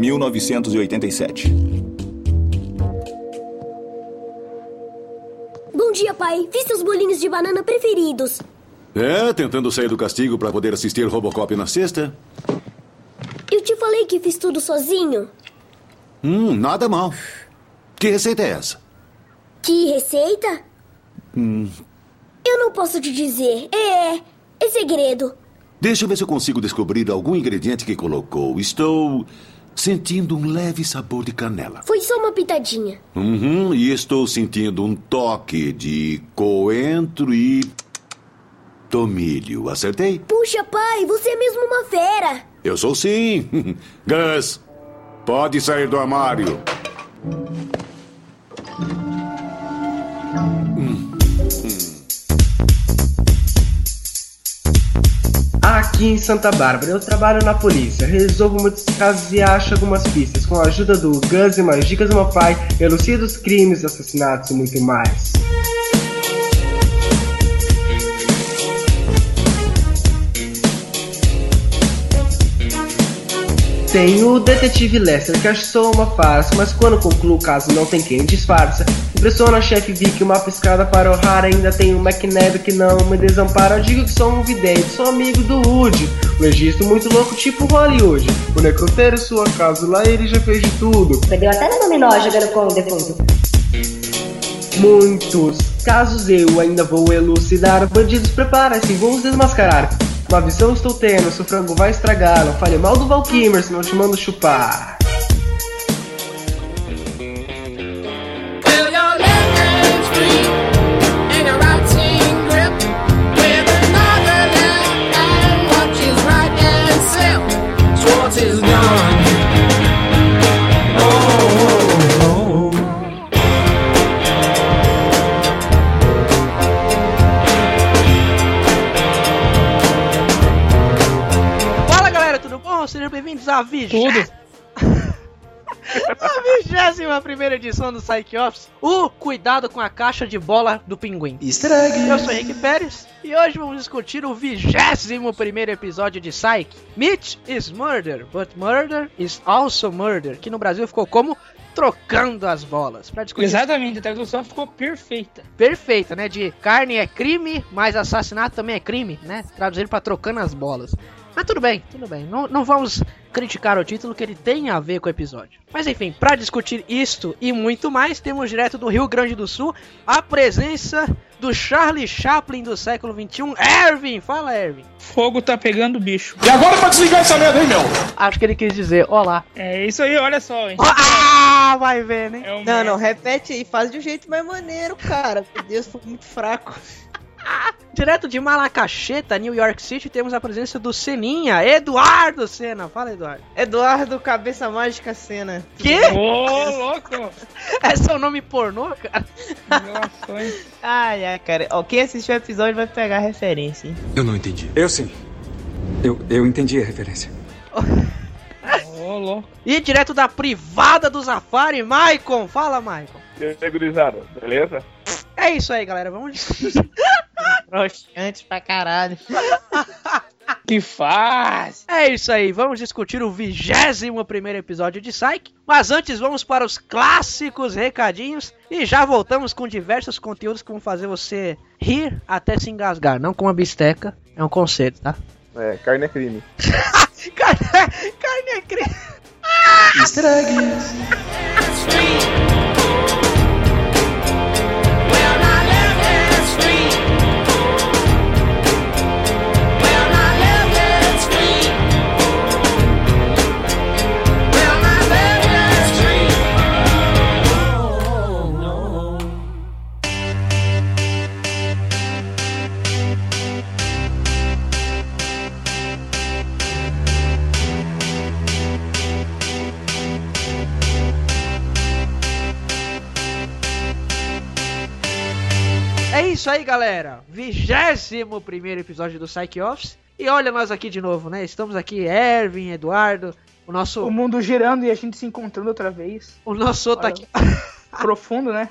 1987. Bom dia, pai. Fiz seus bolinhos de banana preferidos. É, tentando sair do castigo para poder assistir Robocop na sexta? Eu te falei que fiz tudo sozinho. Hum, nada mal. Que receita é essa? Que receita? Hum, Eu não posso te dizer. É. É segredo. deixa eu ver se eu consigo descobrir algum ingrediente que colocou. Estou sentindo um leve sabor de canela. Foi só uma pitadinha. Uhum, e estou sentindo um toque de coentro e tomilho. Acertei? Puxa, pai, você é mesmo uma fera. Eu sou sim. Gus, pode sair do armário. Aqui em Santa Bárbara, eu trabalho na polícia, resolvo muitos casos e acho algumas pistas. Com a ajuda do Gus e mais dicas do meu pai, elucido os crimes, assassinatos e muito mais. Tem o detetive Lester, que acho só uma farsa, mas quando concluo o caso não tem quem disfarça. Impressiona a chefe Vic, uma piscada para honrar, ainda tem o McNabb que não me desampara. Eu digo que sou um vidente, sou amigo do Woody. Um registro muito louco, tipo Hollywood. O necrotério sua casa, lá ele já fez de tudo. Perdeu até no dominó jogando com o defunto. Muitos casos eu ainda vou elucidar. Bandidos, prepara-se, vou os desmascarar. Uma visão estou tendo, seu frango vai estragar. Não fale mal do Valkymer, senão te mando chupar. Bem-vindos à vigésima. a vigésima primeira edição do Psych Office. O cuidado com a caixa de bola do pinguim. Egg. Eu sou Henrique Pérez e hoje vamos discutir o vigésimo primeiro episódio de Psych. Meat is murder, but murder is also murder. Que no Brasil ficou como trocando as bolas. Pra discutir Exatamente, a tradução ficou perfeita. perfeita, né? De carne é crime, mas assassinato também é crime, né? Traduzindo pra trocando as bolas. Mas tudo bem, tudo bem. Não, não vamos criticar o título que ele tem a ver com o episódio. Mas enfim, pra discutir isto e muito mais, temos direto do Rio Grande do Sul a presença do Charlie Chaplin do século XXI, Ervin. Fala, Ervin. Fogo tá pegando o bicho. E agora pra desligar essa merda, hein, meu? Acho que ele quis dizer, olá. É isso aí, olha só, hein? Ah, vai ver, né? É o Não, Mer- não, repete aí, faz de um jeito mais maneiro, cara. Meu Deus, foi muito fraco. Direto de Malacacheta, New York City, temos a presença do Seninha, Eduardo Sena. Fala, Eduardo. Eduardo, cabeça mágica cena. Que? Ô, louco! É seu nome pornô, cara? Revelações. Ai, ai, cara. Ó, quem assistiu o episódio vai pegar a referência, hein? Eu não entendi. Eu sim. Eu, eu entendi a referência. Ô, louco. E direto da privada do Safari, Maicon. Fala, Maicon. E aí, gurizada, beleza? É isso aí, galera. Vamos. Broxante pra caralho. Que faz! É isso aí. Vamos discutir o vigésimo primeiro episódio de Psyche. Mas antes, vamos para os clássicos recadinhos. E já voltamos com diversos conteúdos que vão fazer você rir até se engasgar. Não com uma bisteca. É um conceito, tá? É, carne é crime. Carne, carne é crime. Easter isso aí, galera. Vigésimo primeiro episódio do Psyche Office. E olha nós aqui de novo, né? Estamos aqui, Ervin, Eduardo, o nosso. O mundo girando e a gente se encontrando outra vez. O nosso outro Olha. aqui. Profundo, né?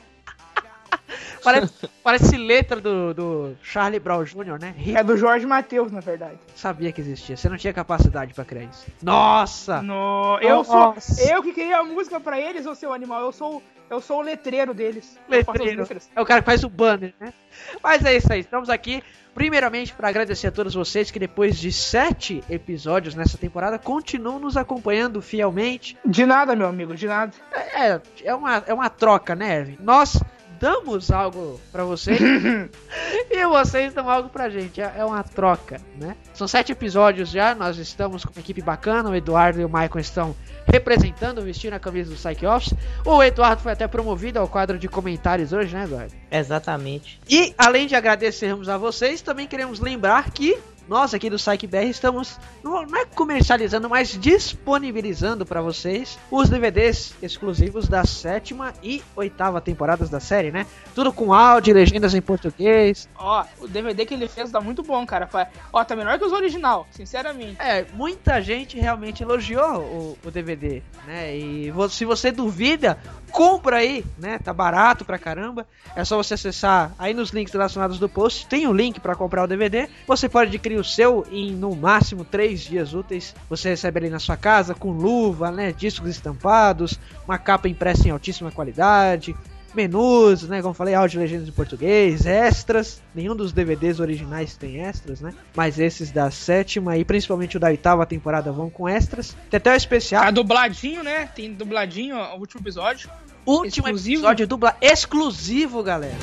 Parece, parece letra do, do Charlie Brown Jr., né? É do Jorge Matheus, na verdade. Sabia que existia. Você não tinha capacidade pra criar isso. Nossa! No, eu sou. Nossa. Eu que criei a música pra eles, ô seu animal. Eu sou, eu sou o letreiro deles. Letreiro. É o cara que faz o banner, né? Mas é isso aí, estamos aqui primeiramente para agradecer a todos vocês que depois de sete episódios nessa temporada continuam nos acompanhando fielmente. De nada, meu amigo, de nada. É, é uma, é uma troca, né, Erwin? Nós damos algo pra vocês e vocês dão algo pra gente. É, é uma troca, né? São sete episódios já, nós estamos com uma equipe bacana, o Eduardo e o Michael estão representando, vestindo a camisa do Psych Office. O Eduardo foi até promovido ao quadro de comentários hoje, né, Eduardo? Exatamente. E além de agradecermos a vocês, também queremos lembrar que nós aqui do Psych BR estamos não não é comercializando, mas disponibilizando para vocês os DVDs exclusivos da sétima e oitava temporadas da série, né? Tudo com áudio, e legendas em português. Ó, o DVD que ele fez tá muito bom, cara. Ó, tá melhor que os original, sinceramente. É, muita gente realmente elogiou o, o DVD, né? E se você duvida, compra aí, né? Tá barato pra caramba. É só você acessar aí nos links relacionados do post. Tem o link pra comprar o DVD. Você pode adquirir o seu em no máximo três dias úteis. Você recebe ele na sua casa com luva, né? Discos estampados, uma capa impressa em altíssima qualidade. Menus, né? Como falei, áudio legendas em português, extras. Nenhum dos DVDs originais tem extras, né? Mas esses da sétima e principalmente o da oitava temporada vão com extras. Tem até o especial. Tá dubladinho, né? Tem dubladinho ó, o último episódio. Último exclusivo. episódio dubla exclusivo, galera.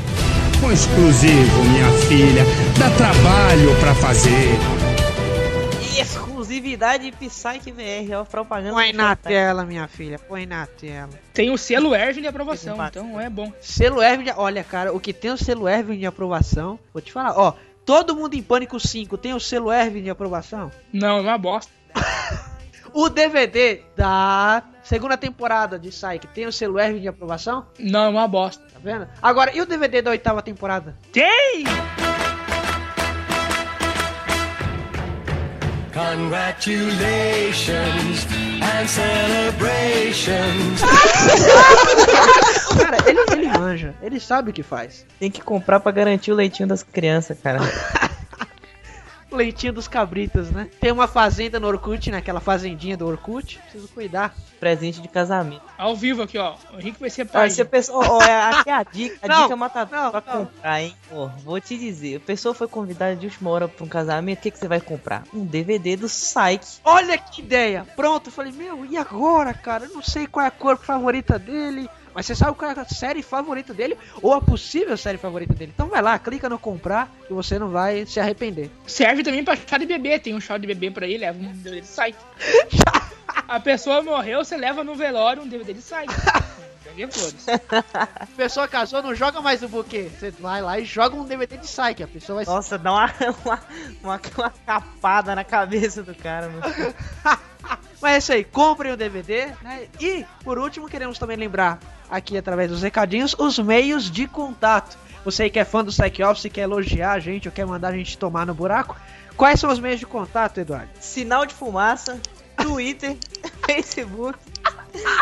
Um exclusivo, minha filha. Dá trabalho pra fazer. Exclusividade Psyche VR, ó, propaganda. Põe na Showtime. tela, minha filha. Põe na tela. Tem o selo Erwin de aprovação, então é bom. Selo Erwin, de... olha, cara, o que tem o selo Erwin de aprovação, vou te falar, ó. Todo mundo em Pânico 5 tem o selo Erwin de aprovação? Não, é uma bosta. O DVD da segunda temporada de Psyche tem o selo Erwin de aprovação? Não, é uma bosta. Vendo? Agora, e o DVD da oitava temporada? Tem! Congratulations and celebrations. Cara, ele, ele manja, ele sabe o que faz. Tem que comprar pra garantir o leitinho das crianças, cara. Leitinho dos cabritas, né? Tem uma fazenda no Orkut, naquela fazendinha do Orkut. Preciso cuidar. Presente de casamento. Ao vivo aqui, ó. O Henrique vai ser pai. se a pessoa, ó, é, aqui é a dica, a Não, dica mata não, pra não. comprar, hein? Ó, vou te dizer, a pessoa foi convidada de última hora pra um casamento, o que, que você vai comprar? Um DVD do Psyche. Olha que ideia! Pronto, eu falei, meu, e agora, cara? Eu não sei qual é a cor favorita dele. Mas você sabe qual é a série favorita dele ou a possível série favorita dele. Então vai lá, clica no comprar que você não vai se arrepender. Serve também pra chá de bebê. Tem um chá de bebê pra ele, leva um DVD de site. A pessoa morreu, você leva no velório um DVD de site. A pessoa casou, não joga mais o buquê. Você vai lá e joga um DVD de Psyche. A pessoa vai se Nossa, dá uma, uma, uma, uma capada na cabeça do cara. Mano. Mas é isso aí, comprem o DVD, né? E, por último, queremos também lembrar aqui através dos recadinhos os meios de contato. Você aí que é fã do Psych Office, quer elogiar a gente ou quer mandar a gente tomar no buraco, quais são os meios de contato, Eduardo? Sinal de fumaça, Twitter, Facebook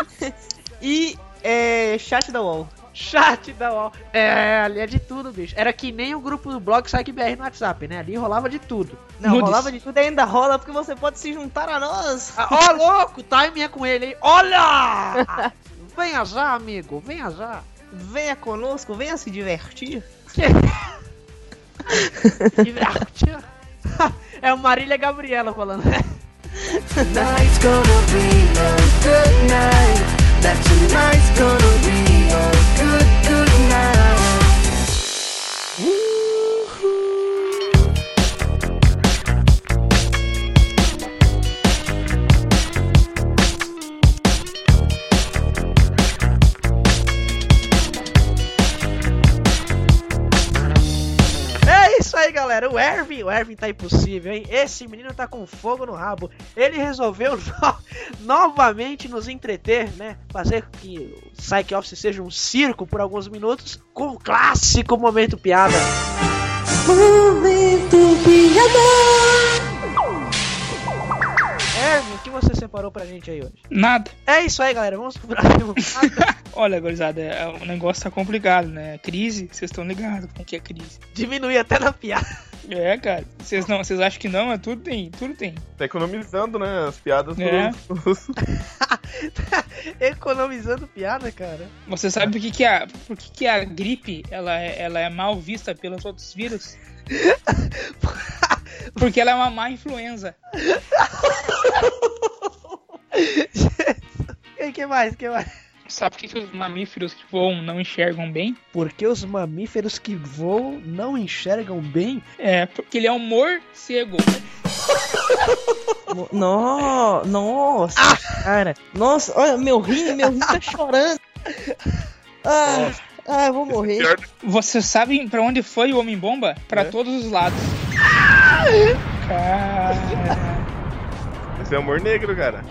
e é, chat da UOL. Chat da UOL. É, ali é de tudo, bicho. Era que nem o grupo do blog Psych BR no WhatsApp, né? Ali rolava de tudo. Não, Nudes. rolava de tudo e ainda rola porque você pode se juntar a nós. Ah, Ó, louco, o timing é com ele, hein? Olha! Venha já, amigo, venha já. Venha conosco, venha se divertir. Divertir. É o Marília Gabriela falando. né? Tonight's gonna be O Ervin, o tá impossível, hein? Esse menino tá com fogo no rabo. Ele resolveu no- novamente nos entreter, né? Fazer que o Psych Office seja um circo por alguns minutos com o clássico momento piada. Momento piada. Ervin, que você separou pra gente aí hoje? Nada. É isso aí, galera. Vamos pro próximo. Olha, gurizada, é- o negócio tá complicado, né? Crise, vocês estão ligados como que é crise. Diminui até na piada. É, cara. Vocês não, vocês acham que não, mas tudo tem, tudo tem. Tá economizando, né? As piadas É. Economizando piada, cara. Você sabe por que, que, a, por que, que a gripe ela é, ela é mal vista pelos outros vírus? Porque ela é uma má influenza. E que mais? que mais? Sabe por que, que os mamíferos que voam não enxergam bem? Porque os mamíferos que voam não enxergam bem? É, porque ele é um morcego. No, nossa, cara. Nossa, olha, meu rim, meu rim tá chorando. Ah, ah, eu vou morrer. Você sabe pra onde foi o Homem-Bomba? Pra É. todos os lados. Cara. Esse é humor negro, cara.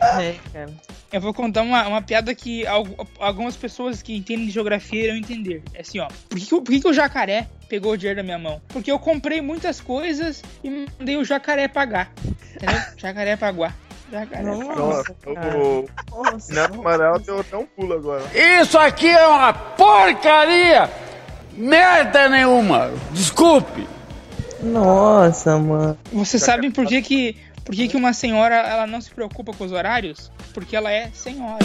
É, cara. Eu vou contar uma, uma piada que al- algumas pessoas que entendem de geografia irão entender. É assim, ó. Por que, por que que o jacaré pegou o dinheiro da minha mão? Porque eu comprei muitas coisas e mandei o jacaré pagar. Entendeu? jacaré pagar. Jacaré pagar. Nossa, o Nossa, Neto Amaral deu até um pulo agora. Isso aqui é uma porcaria! Merda nenhuma! Desculpe! nossa, mano. Vocês sabem por que que, por que que uma senhora ela não se preocupa com os horários? Porque ela é senhora.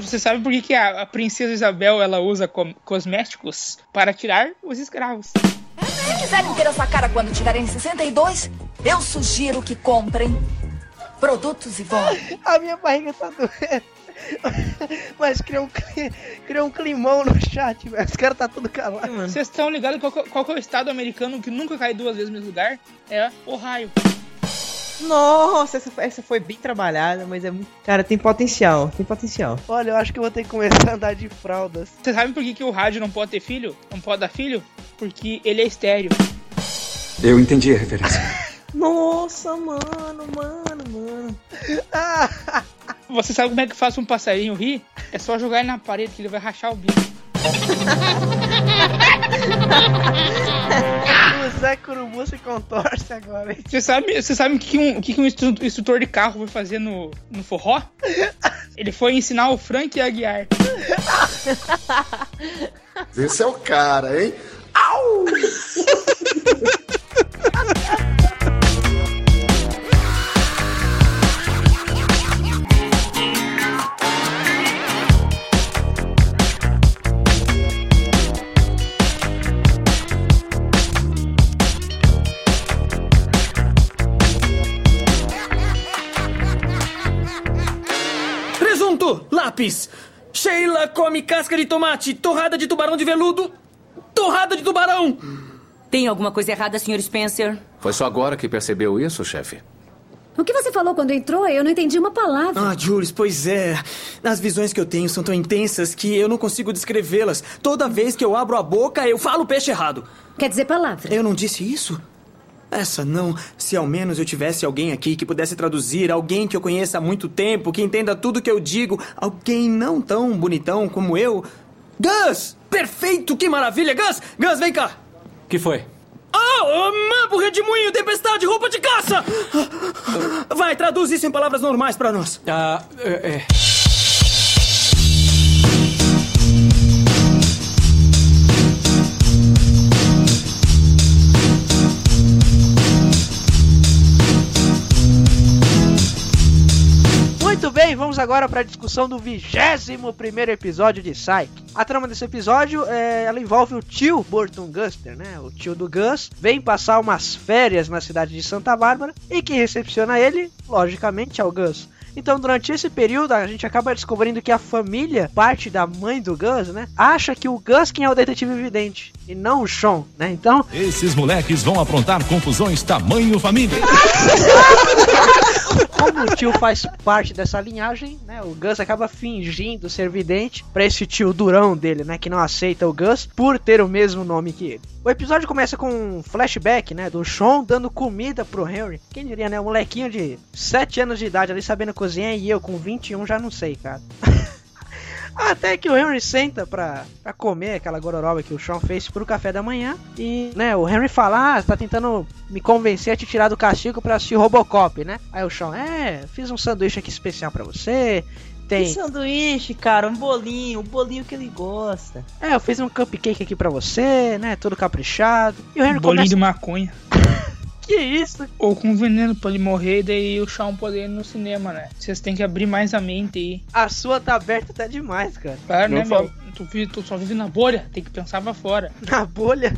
Você sabe por que, que a, a princesa Isabel ela usa com- cosméticos para tirar os escravos? Se quiserem ter essa cara quando tiverem 62, eu sugiro que comprem produtos e voltem. A minha barriga tá doendo. Mas criou um, criou um climão no chat, velho. Os caras tá tudo calado. Vocês estão ligados qual, que- qual é o estado americano que nunca cai duas vezes no mesmo lugar? É Ohio. Nossa, essa, essa foi bem trabalhada, mas é muito. Cara, tem potencial, tem potencial. Olha, eu acho que eu vou ter que começar a andar de fraldas. Vocês sabem por que, que o rádio não pode ter filho? Não pode dar filho? Porque ele é estéreo. Eu entendi a referência. Nossa, mano, mano, mano. Você sabe como é que faz um passarinho rir? É só jogar ele na parede que ele vai rachar o bico. O Zé Curubu se contorce agora, hein? Você sabe, você sabe o que, um, que, um instru- instrutor de carro foi fazer no, no forró? Ele foi ensinar o Frank a guiar. Esse é o cara, hein? Presunto, Sheila come casca de tomate, torrada de tubarão de veludo, torrada de tubarão. Tem alguma coisa errada, Sr. Spencer? Foi só agora que percebeu isso, chefe? O que você falou quando entrou? Eu não entendi uma palavra. Ah, Jules, pois é. As visões que eu tenho são tão intensas que eu não consigo descrevê-las. Toda vez que eu abro a boca, eu falo peixe errado. Quer dizer palavra? Eu não disse isso? Essa não. Se ao menos eu tivesse alguém aqui que pudesse traduzir, alguém que eu conheça há muito tempo, que entenda tudo que eu digo, alguém não tão bonitão como eu. Gus! Perfeito! Que maravilha! Gus! Gus, vem cá! que foi? Oh, mambo, redemoinho, tempestade, roupa de caça! Vai, traduz isso em palavras normais pra nós. Ah, é. é. Vamos agora para a discussão do vigésimo primeiro episódio de Psyche. A trama desse episódio, é, ela envolve o tio Burton Guster, né? O tio do Gus vem passar umas férias na cidade de Santa Bárbara e quem recepciona ele, logicamente, é o Gus. Então, durante esse período, a gente acaba descobrindo que a família, parte da mãe do Gus, né, acha que o Gus quem é o detetive vidente e não o Sean, né? Então, Esses moleques vão aprontar confusões tamanho família. como o tio faz parte dessa linhagem, né? O Gus acaba fingindo ser vidente pra esse tio durão dele, né? Que não aceita o Gus por ter o mesmo nome que ele. O episódio começa com um flashback, né? Do Sean dando comida pro Henry. Quem diria, né? Um molequinho de 7 anos de idade ali sabendo cozinhar e eu com 21 já não sei, cara. Até que o Henry senta pra, pra comer aquela gororoba que o Sean fez pro café da manhã. E, né, o Henry fala, ah, você tá tentando me convencer a te tirar do castigo pra assistir Robocop, né? Aí o Sean, é, fiz um sanduíche aqui especial pra você. Que Tem. sanduíche, cara, um bolinho, o bolinho que ele gosta. É, eu fiz um cupcake aqui pra você, né? Todo caprichado. E o Henry Bolinho começa... de maconha. Que isso? Ou com veneno pra ele morrer e daí o Shawn poder ir no cinema, né? Vocês têm que abrir mais a mente aí. A sua tá aberta até demais, cara. Claro, Não né, fala- meu? Tu, vi- tu só vive na bolha, tem que pensar pra fora. Na bolha.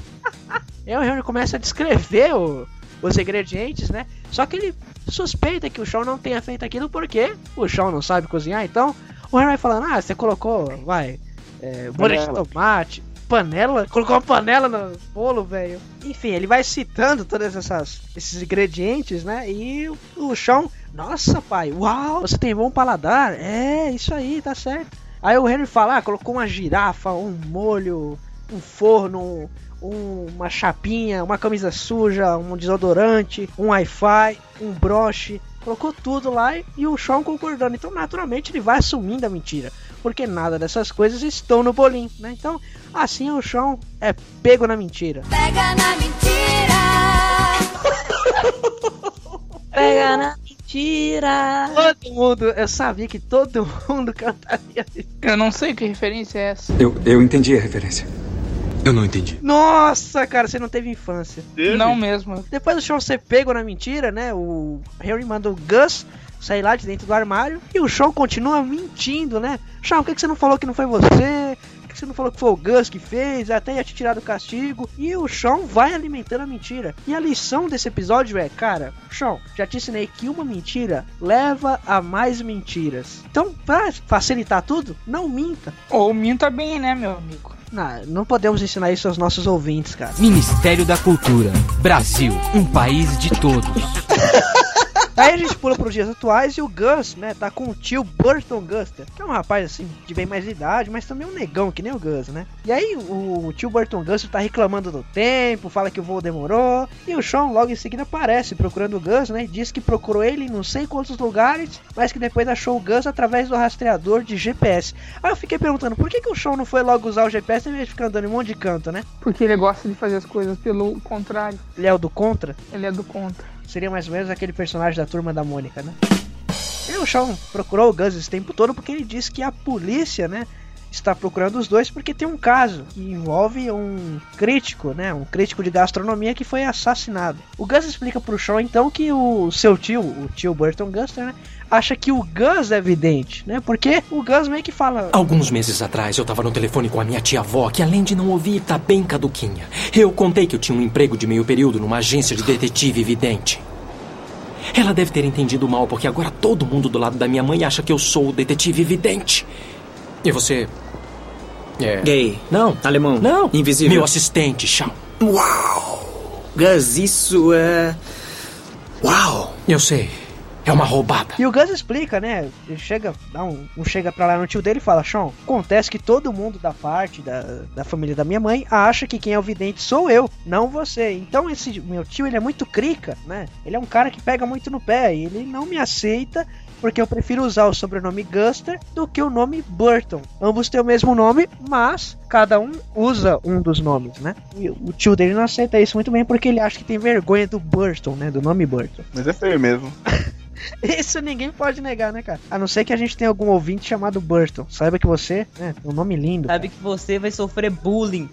e aí o Henry começa a descrever o- os ingredientes, né? Só que ele suspeita que o Sean não tenha feito aquilo porque o Sean não sabe cozinhar. Então o Henry vai falando: Ah, você colocou, vai, é, molho de tomate, panela, colocou uma panela no bolo, velho. Enfim, ele vai citando todos essas, esses ingredientes, né? E o, o Sean, nossa, pai, uau, você tem bom paladar. É, isso aí, tá certo. Aí o Henry fala: ah, colocou uma girafa, um molho, um forno, um- uma chapinha, uma camisa suja, um desodorante, um Wi-Fi, um broche. Colocou tudo lá e o Sean concordando. Então, naturalmente, ele vai assumindo a mentira. Porque nada dessas coisas estão no bolinho, né? Então, assim o Sean é pego na mentira. Pega na Pega na mentira. Todo mundo, eu sabia que todo mundo cantaria isso. Eu não sei que referência é essa. Eu, eu entendi a referência. Eu não entendi. Nossa, cara, você não teve infância. Não mesmo. Depois do Sean ser pego na mentira, né? O Harry manda o Gus sair lá de dentro do armário e o Sean continua mentindo, né? Sean, por que que você não falou que não foi você? Por que você não falou que foi o Gus que fez? Até ia te tirar do castigo. E o Sean vai alimentando a mentira. E a lição desse episódio é, cara, Sean, já te ensinei que uma mentira leva a mais mentiras. Então, pra facilitar tudo, não minta. Ou minta bem, né, meu amigo? Não, não podemos ensinar isso aos nossos ouvintes, cara. Ministério da Cultura. Brasil, um país de todos. Aí a gente pula pros dias atuais e o Gus, né, tá com o tio Burton Guster, que é um rapaz assim, de bem mais idade, mas também um negão, que nem o Gus, né? E aí o, tio Burton Guster tá reclamando do tempo, fala que o voo demorou, e o Sean logo em seguida aparece procurando o Gus, né? E diz que procurou ele em não sei quantos lugares, mas que depois achou o Gus através do rastreador de GPS. Aí eu fiquei perguntando, por que, que o Sean não foi logo usar o GPS em vez de ficar andando em um monte de canto, né? Porque ele gosta de fazer as coisas pelo contrário. Ele é o do contra? Ele é do contra. Seria mais ou menos aquele personagem da turma da Mônica, né? E o Sean procurou o Gus esse tempo todo porque ele disse que a polícia, né, está procurando os dois porque tem um caso que envolve um crítico, né, um crítico de gastronomia que foi assassinado. O Gus explica pro Sean então que o seu tio, o tio Burton Guster, né, acha que o Gus é vidente, né? Porque o Gus meio que fala Alguns meses atrás eu tava no telefone com a minha tia-avó, que além de não ouvir, tá bem caduquinha. Eu contei que eu tinha um emprego de meio período numa agência de detetive vidente. Ela deve ter entendido mal, porque agora todo mundo do lado da minha mãe acha que eu sou o detetive vidente. E você. É. Gay. Não. Alemão. Não. Invisível. Meu assistente, Shawn. Uau! Gus, isso é. Uau! Eu sei. É uma roubada. E o Gus explica, né? Ele chega, dá um, um chega pra lá no tio dele e fala: Sean, acontece que todo mundo da parte da, da família da minha mãe acha que quem é o vidente sou eu, não você. Então esse meu tio, ele é muito crica, né? Ele é um cara que pega muito no pé e ele não me aceita porque eu prefiro usar o sobrenome Guster do que o nome Burton. Ambos têm o mesmo nome, mas cada um usa um dos nomes, né? E o tio dele não aceita isso muito bem porque ele acha que tem vergonha do Burton, né? Do nome Burton. Mas é feio mesmo. Isso ninguém pode negar, né, cara? A não ser que a gente tenha algum ouvinte chamado Burton. Saiba que você, né, um nome lindo. Sabe que você vai sofrer bullying.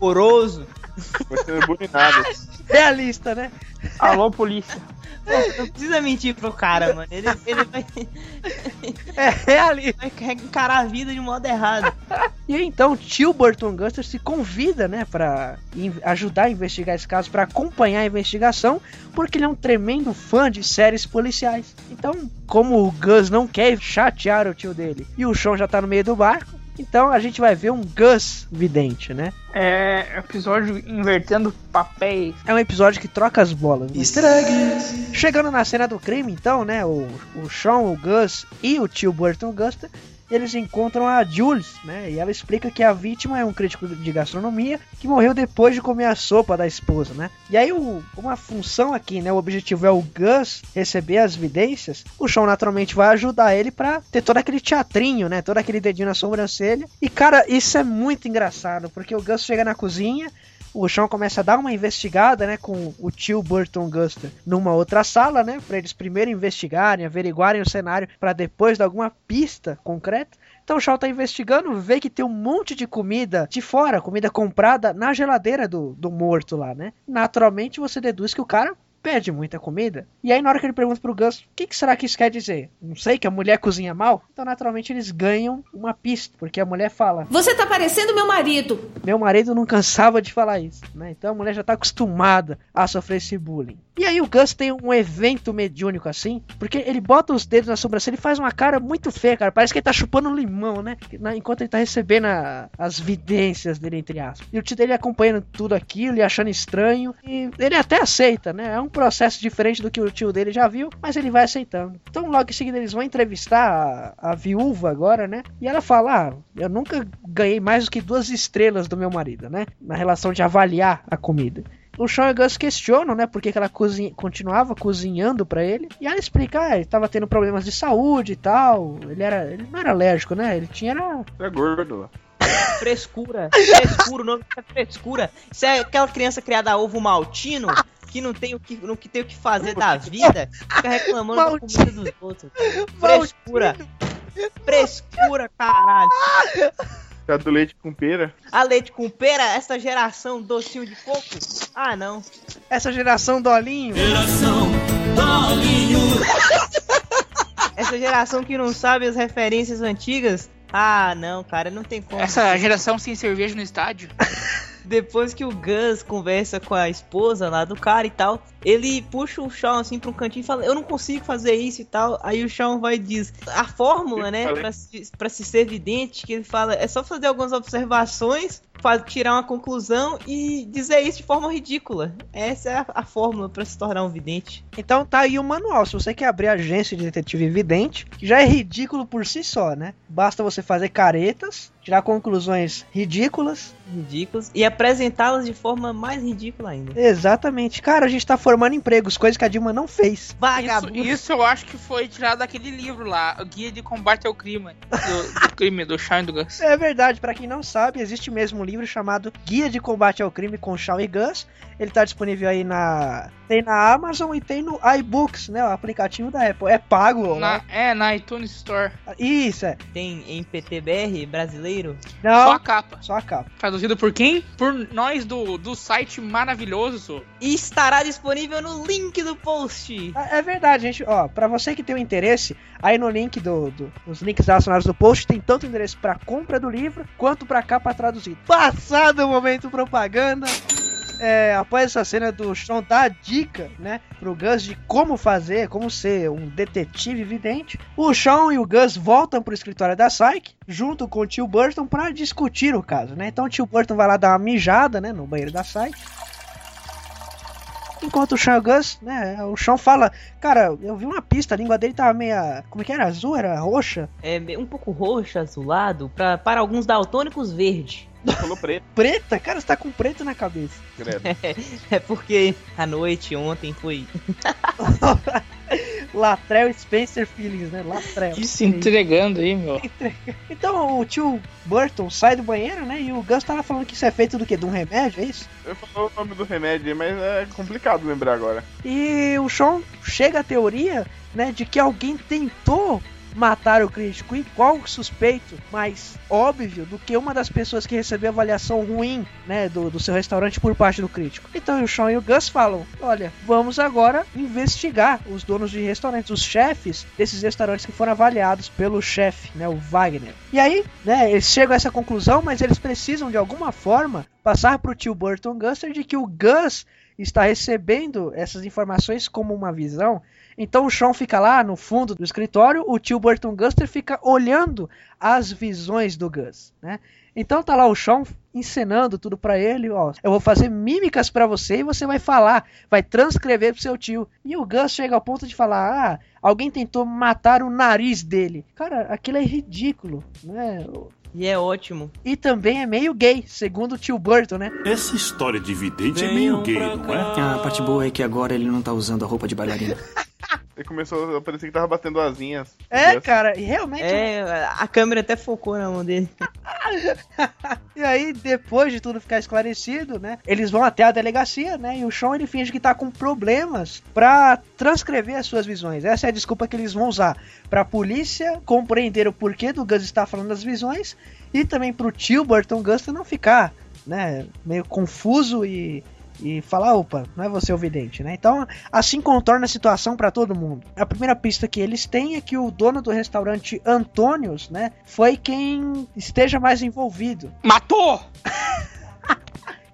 Horroroso. Você não é bulinado. Realista, né? Alô, polícia. Pô, não precisa mentir pro cara, mano. Ele, ele vai. É realista. Vai encarar a vida de modo errado. E então, tio Burton Guster se convida, né, pra ajudar a investigar esse caso, pra acompanhar a investigação, porque ele é um tremendo fã de séries policiais. Então, como o Gus não quer chatear o tio dele e o Sean já tá no meio do barco, então a gente vai ver um Gus vidente, né? É episódio invertendo papéis. É um episódio que troca as bolas. Né? Chegando na cena do crime, então, né? O, o Sean, o Gus e o tio Burton Guster, eles encontram a Jules, né? E ela explica que a vítima é um crítico de gastronomia que morreu depois de comer a sopa da esposa, né? E aí o, uma função aqui, né? O objetivo é o Gus receber as evidências. O Sean naturalmente vai ajudar ele pra ter todo aquele teatrinho, né? Todo aquele dedinho na sobrancelha. E cara, isso é muito engraçado, porque o Gus chega na cozinha, o Sean começa a dar uma investigada, né, com o tio Burton Guster numa outra sala, né, para eles primeiro investigarem, averiguarem o cenário para depois dar alguma pista concreta. Então o Shaw tá investigando, vê que tem um monte de comida de fora, comida comprada na geladeira do, do morto lá, né? Naturalmente você deduz que o cara pede muita comida. E aí, na hora que ele pergunta pro Gus, o que, que será que isso quer dizer? Não sei, que a mulher cozinha mal? Então, naturalmente, eles ganham uma pista, porque a mulher fala: Você tá parecendo meu marido. Meu marido não cansava de falar isso, né? Então a mulher já tá acostumada a sofrer esse bullying. E aí o Gus tem um evento mediúnico assim, porque ele bota os dedos na sobrancelha e faz uma cara muito feia, cara. Parece que ele tá chupando limão, né? Enquanto ele tá recebendo a- as vidências dele, entre aspas. E o tio dele acompanhando tudo aquilo e achando estranho. E ele até aceita, né? É um processo diferente do que o tio dele já viu, mas ele vai aceitando. Então logo em seguida eles vão entrevistar a, a viúva agora, né? E ela fala: Ah, eu nunca ganhei mais do que duas estrelas do meu marido, né? Na relação de avaliar a comida. O Sean e o Gus questionam, né, por que que ela cozinha- continuava cozinhando pra ele. E ela explica, ah, ele tava tendo problemas de saúde e tal. Ele era, ele não era alérgico, né? Ele tinha era É gordo. Frescura. Frescura, o nome é frescura. Isso é aquela criança criada a ovo maltino que não tem o que, não que tem o que fazer da vida, fica reclamando da comida dos outros. Frescura. Frescura, caralho. Tá do leite com pera. A leite com pera, essa geração docinho de coco? Ah, não. essa geração dolinho. Geração dolinho. essa geração que não sabe as referências antigas? Ah, não, cara, não tem como. Essa geração sem cerveja no estádio. Depois que o Gus conversa com a esposa lá do cara e tal, ele puxa o Sean assim pra um cantinho e fala: Eu não consigo fazer isso e tal. Aí o Sean vai e diz: A fórmula, né, pra se, pra se ser evidente, que ele fala: É só fazer algumas observações, tirar uma conclusão e dizer isso de forma ridícula. Essa é a, a fórmula pra se tornar um vidente. Então tá aí o manual. Se você quer abrir a agência de detetive vidente, que já é ridículo por si só, né? Basta você fazer caretas, tirar conclusões ridículas. Ridículas. E apresentá-las de forma mais ridícula ainda. Exatamente. Cara, a gente tá formando empregos, coisa que a Dilma não fez. Vagabundo. Isso, isso eu acho que foi tirado daquele livro lá, o Guia de Combate ao Crime. Do, do crime, do Sean e do Gus. É verdade, pra quem não sabe, existe mesmo um livro chamado Guia de Combate ao Crime com Shaw e Gus. Ele tá disponível aí na tem na Amazon e tem no iBooks, né, o aplicativo da Apple. É pago, Na, né? é, na iTunes Store. Isso é. Tem em PTBR brasileiro? Não. Só a capa. Só a capa. Traduzido por quem? Por nós do, do site maravilhoso. E estará disponível no link do post. É verdade, gente. Ó, pra você que tem um interesse, aí no link do, do- nos links relacionados do post tem tanto endereço pra compra do livro quanto pra capa traduzida. Passado o momento propaganda. É, após essa cena do Sean dar a dica, né, pro Gus de como fazer, como ser um detetive vidente, o Sean e o Gus voltam pro escritório da Psyche, junto com o tio Burton, pra discutir o caso, né? Então o tio Burton vai lá dar uma mijada, né, no banheiro da Psyche. Enquanto o Sean Gus, né, o Sean fala, cara, eu vi uma pista, a língua dele tava meia, como é que era, azul, era roxa? É um pouco roxo, azulado, pra, para alguns daltônicos verde. Falou preto. Preta? Cara, você tá com preto na cabeça. é porque a noite ontem foi. Latrell Spencer Feelings, né? Latrell. E se entregando aí, meu. Então o tio Burton sai do banheiro, né? E o Gus tava falando que isso é feito do quê? De um remédio, é isso? Eu falei o nome do remédio, aí, mas é complicado lembrar agora. E o Sean chega à teoria, né, de que alguém tentou matar o crítico. E qual suspeito mais óbvio do que uma das pessoas que recebeu avaliação ruim, né, do, do seu restaurante por parte do crítico? Então o Sean e o Gus falam: olha, vamos agora investigar os donos de restaurantes, os chefes desses restaurantes que foram avaliados pelo chefe, né, o Wagner. E aí, né, eles chegam a essa conclusão, mas eles precisam de alguma forma passar pro tio Burton Guster de que o Gus está recebendo essas informações como uma visão. Então o Sean fica lá no fundo do escritório, o tio Burton Guster fica olhando as visões do Gus, né? Então tá lá o Sean encenando tudo pra ele, ó. Eu vou fazer mímicas pra você e você vai falar, vai transcrever pro seu tio. E o Gus chega ao ponto de falar: "Ah, alguém tentou matar o nariz dele". Cara, aquilo é ridículo, né? E é ótimo. E também é meio gay, segundo o tio Burton, né? Essa história de vidente é meio gay, não é? Ah, a parte boa é que agora ele não tá usando a roupa de bailarina. Ele começou a parecer que tava batendo asinhas. É, cara, e realmente. É, a câmera até focou na mão dele. E aí, depois de tudo ficar esclarecido, né? Eles vão até a delegacia, né? E o Sean ele finge que tá com problemas pra transcrever as suas visões. Essa é a desculpa que eles vão usar pra polícia compreender o porquê do Gus estar falando das visões e também pro tio Burton Gus não ficar, né? Meio confuso e e falar, opa, não é você o vidente, né? Então, assim contorna a situação pra todo mundo. A primeira pista que eles têm é que o dono do restaurante Antônios, né, foi quem esteja mais envolvido. Matou!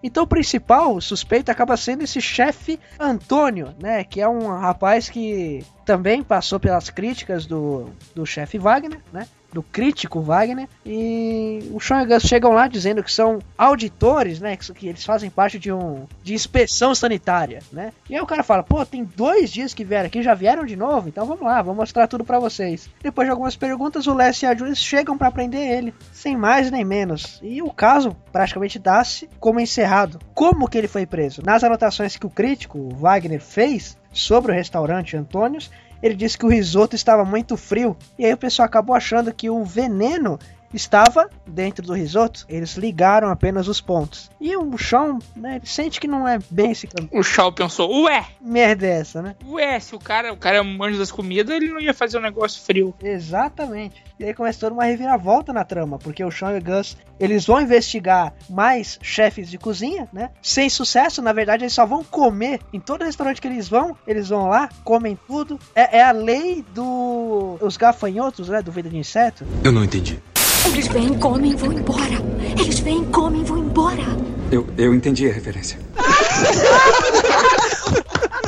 Então o principal o suspeito acaba sendo esse chefe Antônio, né? Que é um rapaz que também passou pelas críticas do, do chefe Wagner, né? Do crítico Wagner. E o Gus chegam lá dizendo que são auditores, né? Que, que eles fazem parte de um de inspeção sanitária, né? E aí o cara fala, pô, tem dois dias que vieram aqui, já vieram de novo, então vamos lá, vou mostrar tudo pra vocês. Depois de algumas perguntas, o Les e a Julius chegam pra prender ele, sem mais nem menos. E o caso praticamente dá-se como encerrado. Como que ele foi preso? Nas anotações que o crítico Wagner fez sobre o restaurante Antônios, ele disse que o risoto estava muito frio. E aí o pessoal acabou achando que o veneno estava dentro do risoto. Eles ligaram apenas os pontos. E o Sean, né, ele sente que não é bem esse caminho. O Shaw pensou, ué, Merda é essa, né? ué, se o cara, o cara é um manjo das comidas, ele não ia fazer um negócio frio. Exatamente. E aí começa toda uma reviravolta na trama, porque o Sean e o Gus, eles vão investigar mais chefes de cozinha, né? Sem sucesso, na verdade, eles só vão comer. Em todo restaurante que eles vão, eles vão lá, comem tudo. É, é a lei do... os gafanhotos, né? Do vida de inseto. Eu não entendi. Eles vêm, comem e vão embora. Eles vêm, comem e vão embora. Eu, eu entendi a referência.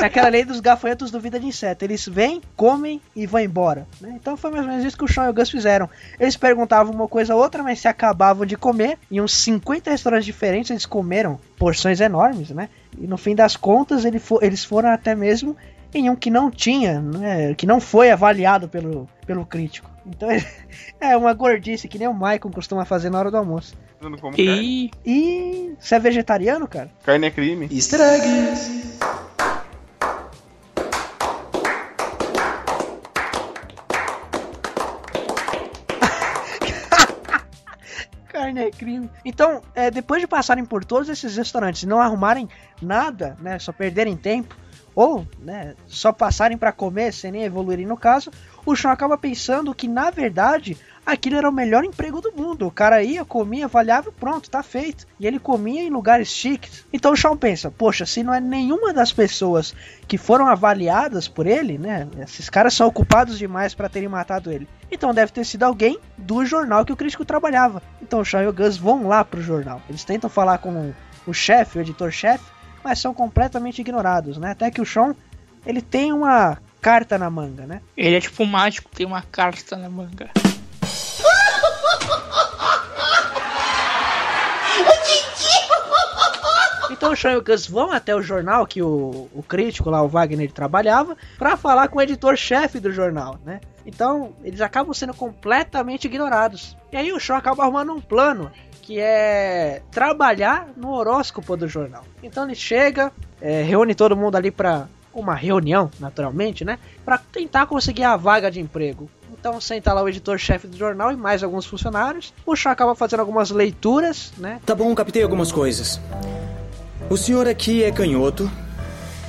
É aquela lei dos gafanhotos do vida de inseto. Eles vêm, comem e vão embora. né? Então foi mais ou menos isso que o Sean e o Gus fizeram. Eles perguntavam uma coisa ou outra, mas se acabavam de comer. Em uns 50 restaurantes diferentes, eles comeram porções enormes, né? E no fim das contas, ele fo- eles foram até mesmo em um que não tinha, né? Que não foi avaliado pelo, pelo crítico. Então é uma gordice que nem o Michael costuma fazer na hora do almoço. E E você é vegetariano, cara? Carne é crime. Easter eggs. Carne é crime. Então, é, depois de passarem por todos esses restaurantes e não arrumarem nada, né, só perderem tempo, ou né, só passarem pra comer sem nem evoluírem no caso, o Sean acaba pensando que na verdade aquilo era o melhor emprego do mundo. O cara ia, comia, avaliava e pronto, tá feito. E ele comia em lugares chiques. Então o Sean pensa, poxa, se não é nenhuma das pessoas que foram avaliadas por ele, né? Esses caras são ocupados demais pra terem matado ele. Então deve ter sido alguém do jornal que o crítico trabalhava. Então o Sean e o Gus vão lá pro jornal. Eles tentam falar com o chefe, o editor-chefe, mas são completamente ignorados, né? Até que o Sean, ele tem uma carta na manga, né? ele é tipo um mágico, tem uma carta na manga. Então o Sean e o Gus vão até o jornal que o, o crítico lá, o Wagner, trabalhava, pra falar com o editor-chefe do jornal, né? Então eles acabam sendo completamente ignorados. E aí o Sean acaba arrumando um plano que é trabalhar no horóscopo do jornal. Então ele chega, é, reúne todo mundo ali pra uma reunião, naturalmente, né? Pra tentar conseguir a vaga de emprego. Então senta lá o editor-chefe do jornal e mais alguns funcionários. O Sean acaba fazendo algumas leituras, né? Tá bom, captei algumas coisas. O senhor aqui é canhoto.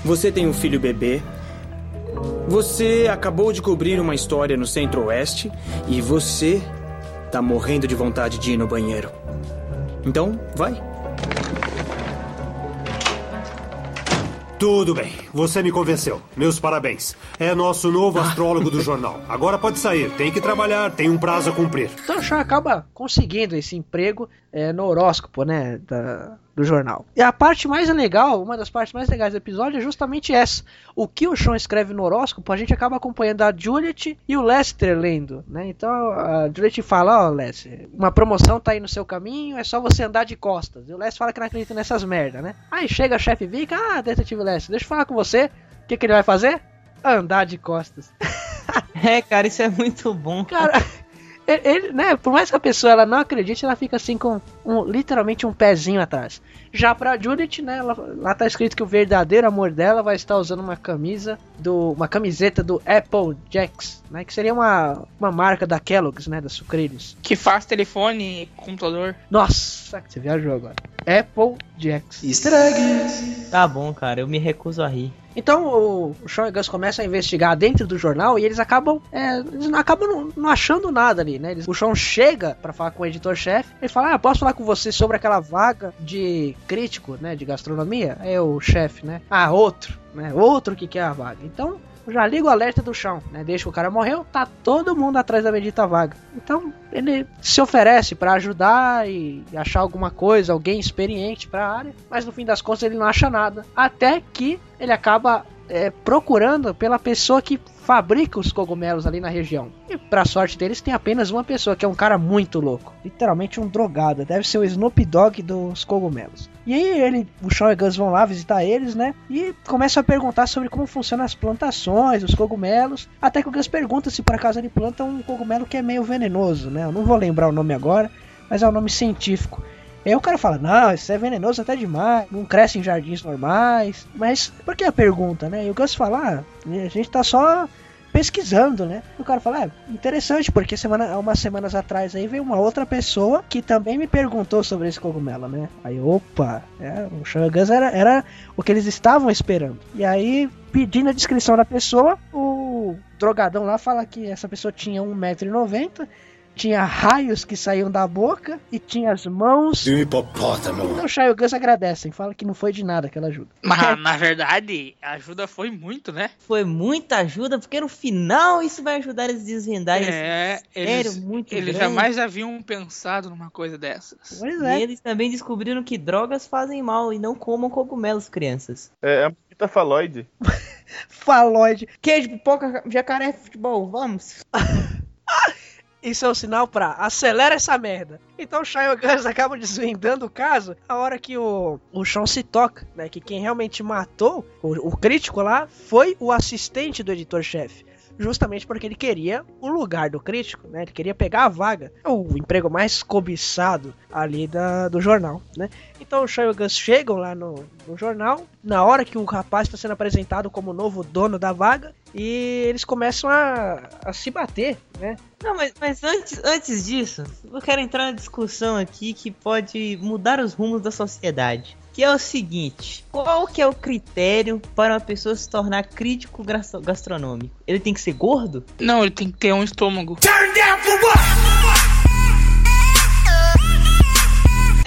Você tem um filho bebê. Você acabou de cobrir uma história no Centro-Oeste. E você tá morrendo de vontade de ir no banheiro. Então, vai. Tudo bem, você me convenceu. Meus parabéns. É nosso novo astrólogo do jornal. Agora pode sair, tem que trabalhar, tem um prazo a cumprir. Então o Sean acaba conseguindo esse emprego é, no horóscopo, né? Da, do jornal. E a parte mais legal, uma das partes mais legais do episódio é justamente essa. O que o Sean escreve no horóscopo, a gente acaba acompanhando a Juliet e o Lester lendo, né? Então a Juliet fala, ó, oh, Lester, uma promoção tá aí no seu caminho, é só você andar de costas. E o Lester fala que não acredita nessas merda, né? Aí chega a chefe Vic, ah, detetive Lester, deixa eu falar com você. O que, que ele vai fazer? Andar de costas. É, cara, isso é muito bom. Cara, ele, ele, né, por mais que a pessoa ela não acredite, ela fica assim com um, literalmente um pezinho atrás. Já pra Judith, né, ela, lá tá escrito que o verdadeiro amor dela vai estar usando uma camisa do uma camiseta do Apple Jacks, né, que seria uma, uma marca da Kellogg's, né, da sucrilhos. Que faz telefone e computador. Nossa, você viajou agora. Apple Jacks. Easter eggs. Tá bom, cara, eu me recuso a rir. Então o, Sean e Gus começam a investigar dentro do jornal e eles acabam, é, eles não acabam não, não, achando nada ali, né? Eles, o Sean chega para falar com o editor-chefe, ele fala: Ah, posso falar com você sobre aquela vaga de crítico, né? De gastronomia? Aí o chefe, né? Ah, outro, né? Outro que quer a vaga. Então já liga o alerta do chão, né? Deixa o cara morreu, tá todo mundo atrás da bendita vaga. Então ele se oferece para ajudar e achar alguma coisa, alguém experiente para a área, mas no fim das contas ele não acha nada. Até que ele acaba é, procurando pela pessoa que fabrica os cogumelos ali na região. E pra sorte deles tem apenas uma pessoa, que é um cara muito louco. Literalmente um drogado. Deve ser o Snoop Dogg dos cogumelos. E aí ele, o Shaw e Gus vão lá visitar eles, né? E começam a perguntar sobre como funcionam as plantações, os cogumelos. Até que o Gus pergunta se por acaso ele planta um cogumelo que é meio venenoso, né? Eu não vou lembrar o nome agora, mas é o um nome científico. E aí o cara fala, não, isso é venenoso até demais, não cresce em jardins normais. Mas por que a pergunta, né? E o Gus fala, ah, a gente tá só pesquisando, né? E o cara fala, é interessante, porque semana, umas semanas atrás aí veio uma outra pessoa que também me perguntou sobre esse cogumelo, né? Aí, opa, é, o Gus era, era o que eles estavam esperando. E aí, pedindo a descrição da pessoa, o drogadão lá fala que essa pessoa tinha 1,90m tinha raios que saíam da boca e tinha as mãos. De um hipopótamo. Então e Gus agradecem, fala que não foi de nada aquela ajuda. Mas na verdade, a ajuda foi muito, né? Foi muita ajuda, porque no final isso vai ajudar eles a desvendar é, eles, muito Eles grande. jamais haviam pensado numa coisa dessas. Pois é. E eles também descobriram que drogas fazem mal e não comam cogumelos, crianças. É, é a faloide. faloide. Queijo, pipoca, jacaré, futebol, vamos. Isso é um sinal pra acelera essa merda. Então o Shia Gus acaba desvendando o caso a hora que o, o Sean se toca, né? Que quem realmente matou o, o crítico lá foi o assistente do editor-chefe justamente porque ele queria o lugar do crítico, né? Ele queria pegar a vaga, o emprego mais cobiçado ali da, do jornal, né? Então os Gus chegam lá no, no jornal, na hora que o rapaz está sendo apresentado como novo dono da vaga, e eles começam a, a se bater, né? Não, mas, mas antes, antes disso, eu quero entrar na discussão aqui que pode mudar os rumos da sociedade. Que é o seguinte, qual que é o critério para uma pessoa se tornar crítico gastronômico? Ele tem que ser gordo? Não, ele tem que ter um estômago. Turn down for what?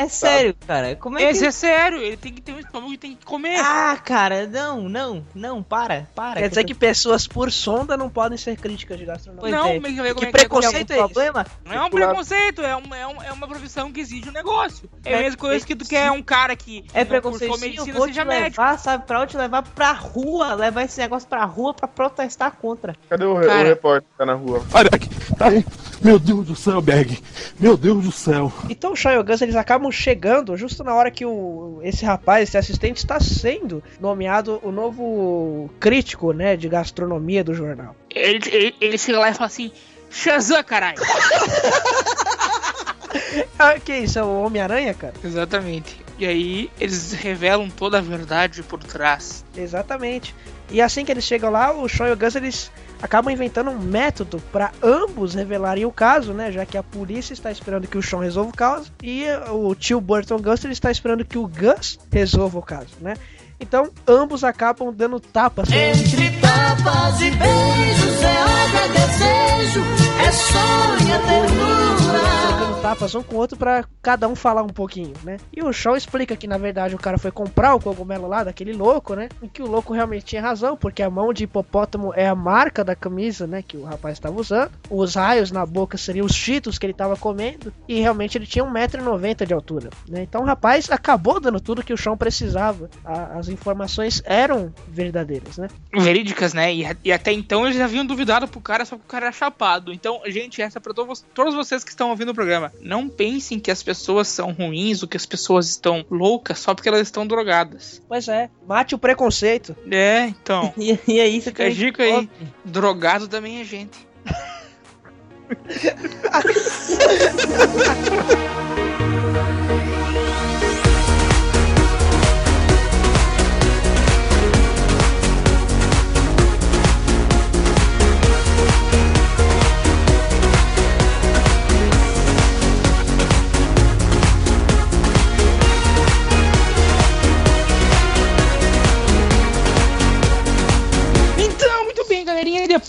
É sério, cara. Como é Esse que... é sério, ele tem que ter um estômago e tem que comer. Ah, cara, não, não, não, para, para. Quer dizer que pessoas por sonda não podem ser críticas de gastronomia. Não, é. mas que, preconceito é, é problema? Não é um preconceito, é uma, é, uma, é uma profissão que exige um negócio. É, é a mesma coisa que tu quer um cara que é preconceito. medicina vou seja te médico. levar, sabe, pra onde te levar pra rua, levar esse negócio pra rua pra protestar contra. Cadê o, cara, o repórter que tá na rua? Olha aqui, tá aí. Meu Deus do céu, Berg. Meu Deus do céu. Então o Shoyogans, eles acabam chegando justo na hora que o, esse rapaz, esse assistente, está sendo nomeado o novo crítico, né, de gastronomia do jornal. Ele, ele, ele chega lá e fala assim: Shazam, caralho! ah, que isso? É o Homem-Aranha, cara? Exatamente. E aí eles revelam toda a verdade por trás. Exatamente. E assim que eles chegam lá, o e Gus eles acabam inventando um método para ambos revelarem o caso, né? Já que a polícia está esperando que o Sean resolva o caso e o tio Burton Gus está esperando que o Gus resolva o caso, né? Então ambos acabam dando tapas. Entre tapas e beijos é obra desejo, é sonho, é ternura. trocando tapas um com o outro pra cada um falar um pouquinho, né? E o Shaw explica que na verdade o cara foi comprar o cogumelo lá daquele louco, né? E que o louco realmente tinha razão, porque a mão de hipopótamo é a marca da camisa, né? Que o rapaz estava usando. Os raios na boca seriam os cheetos que ele estava comendo. E realmente ele tinha 1,90m de altura, né? Então o rapaz acabou dando tudo que o Shaw precisava. A- as informações eram verdadeiras, né? Verídicas, né? E, e até então eles haviam duvidado pro cara só que o cara era chapado. Então, gente, essa é pra todos, todos vocês que estão ouvindo o programa. Não pensem que as pessoas são ruins ou que as pessoas estão loucas só porque elas estão drogadas. Pois é, mate o preconceito. É, então. E, e é isso que Fica a dica aí. Drogado também é gente.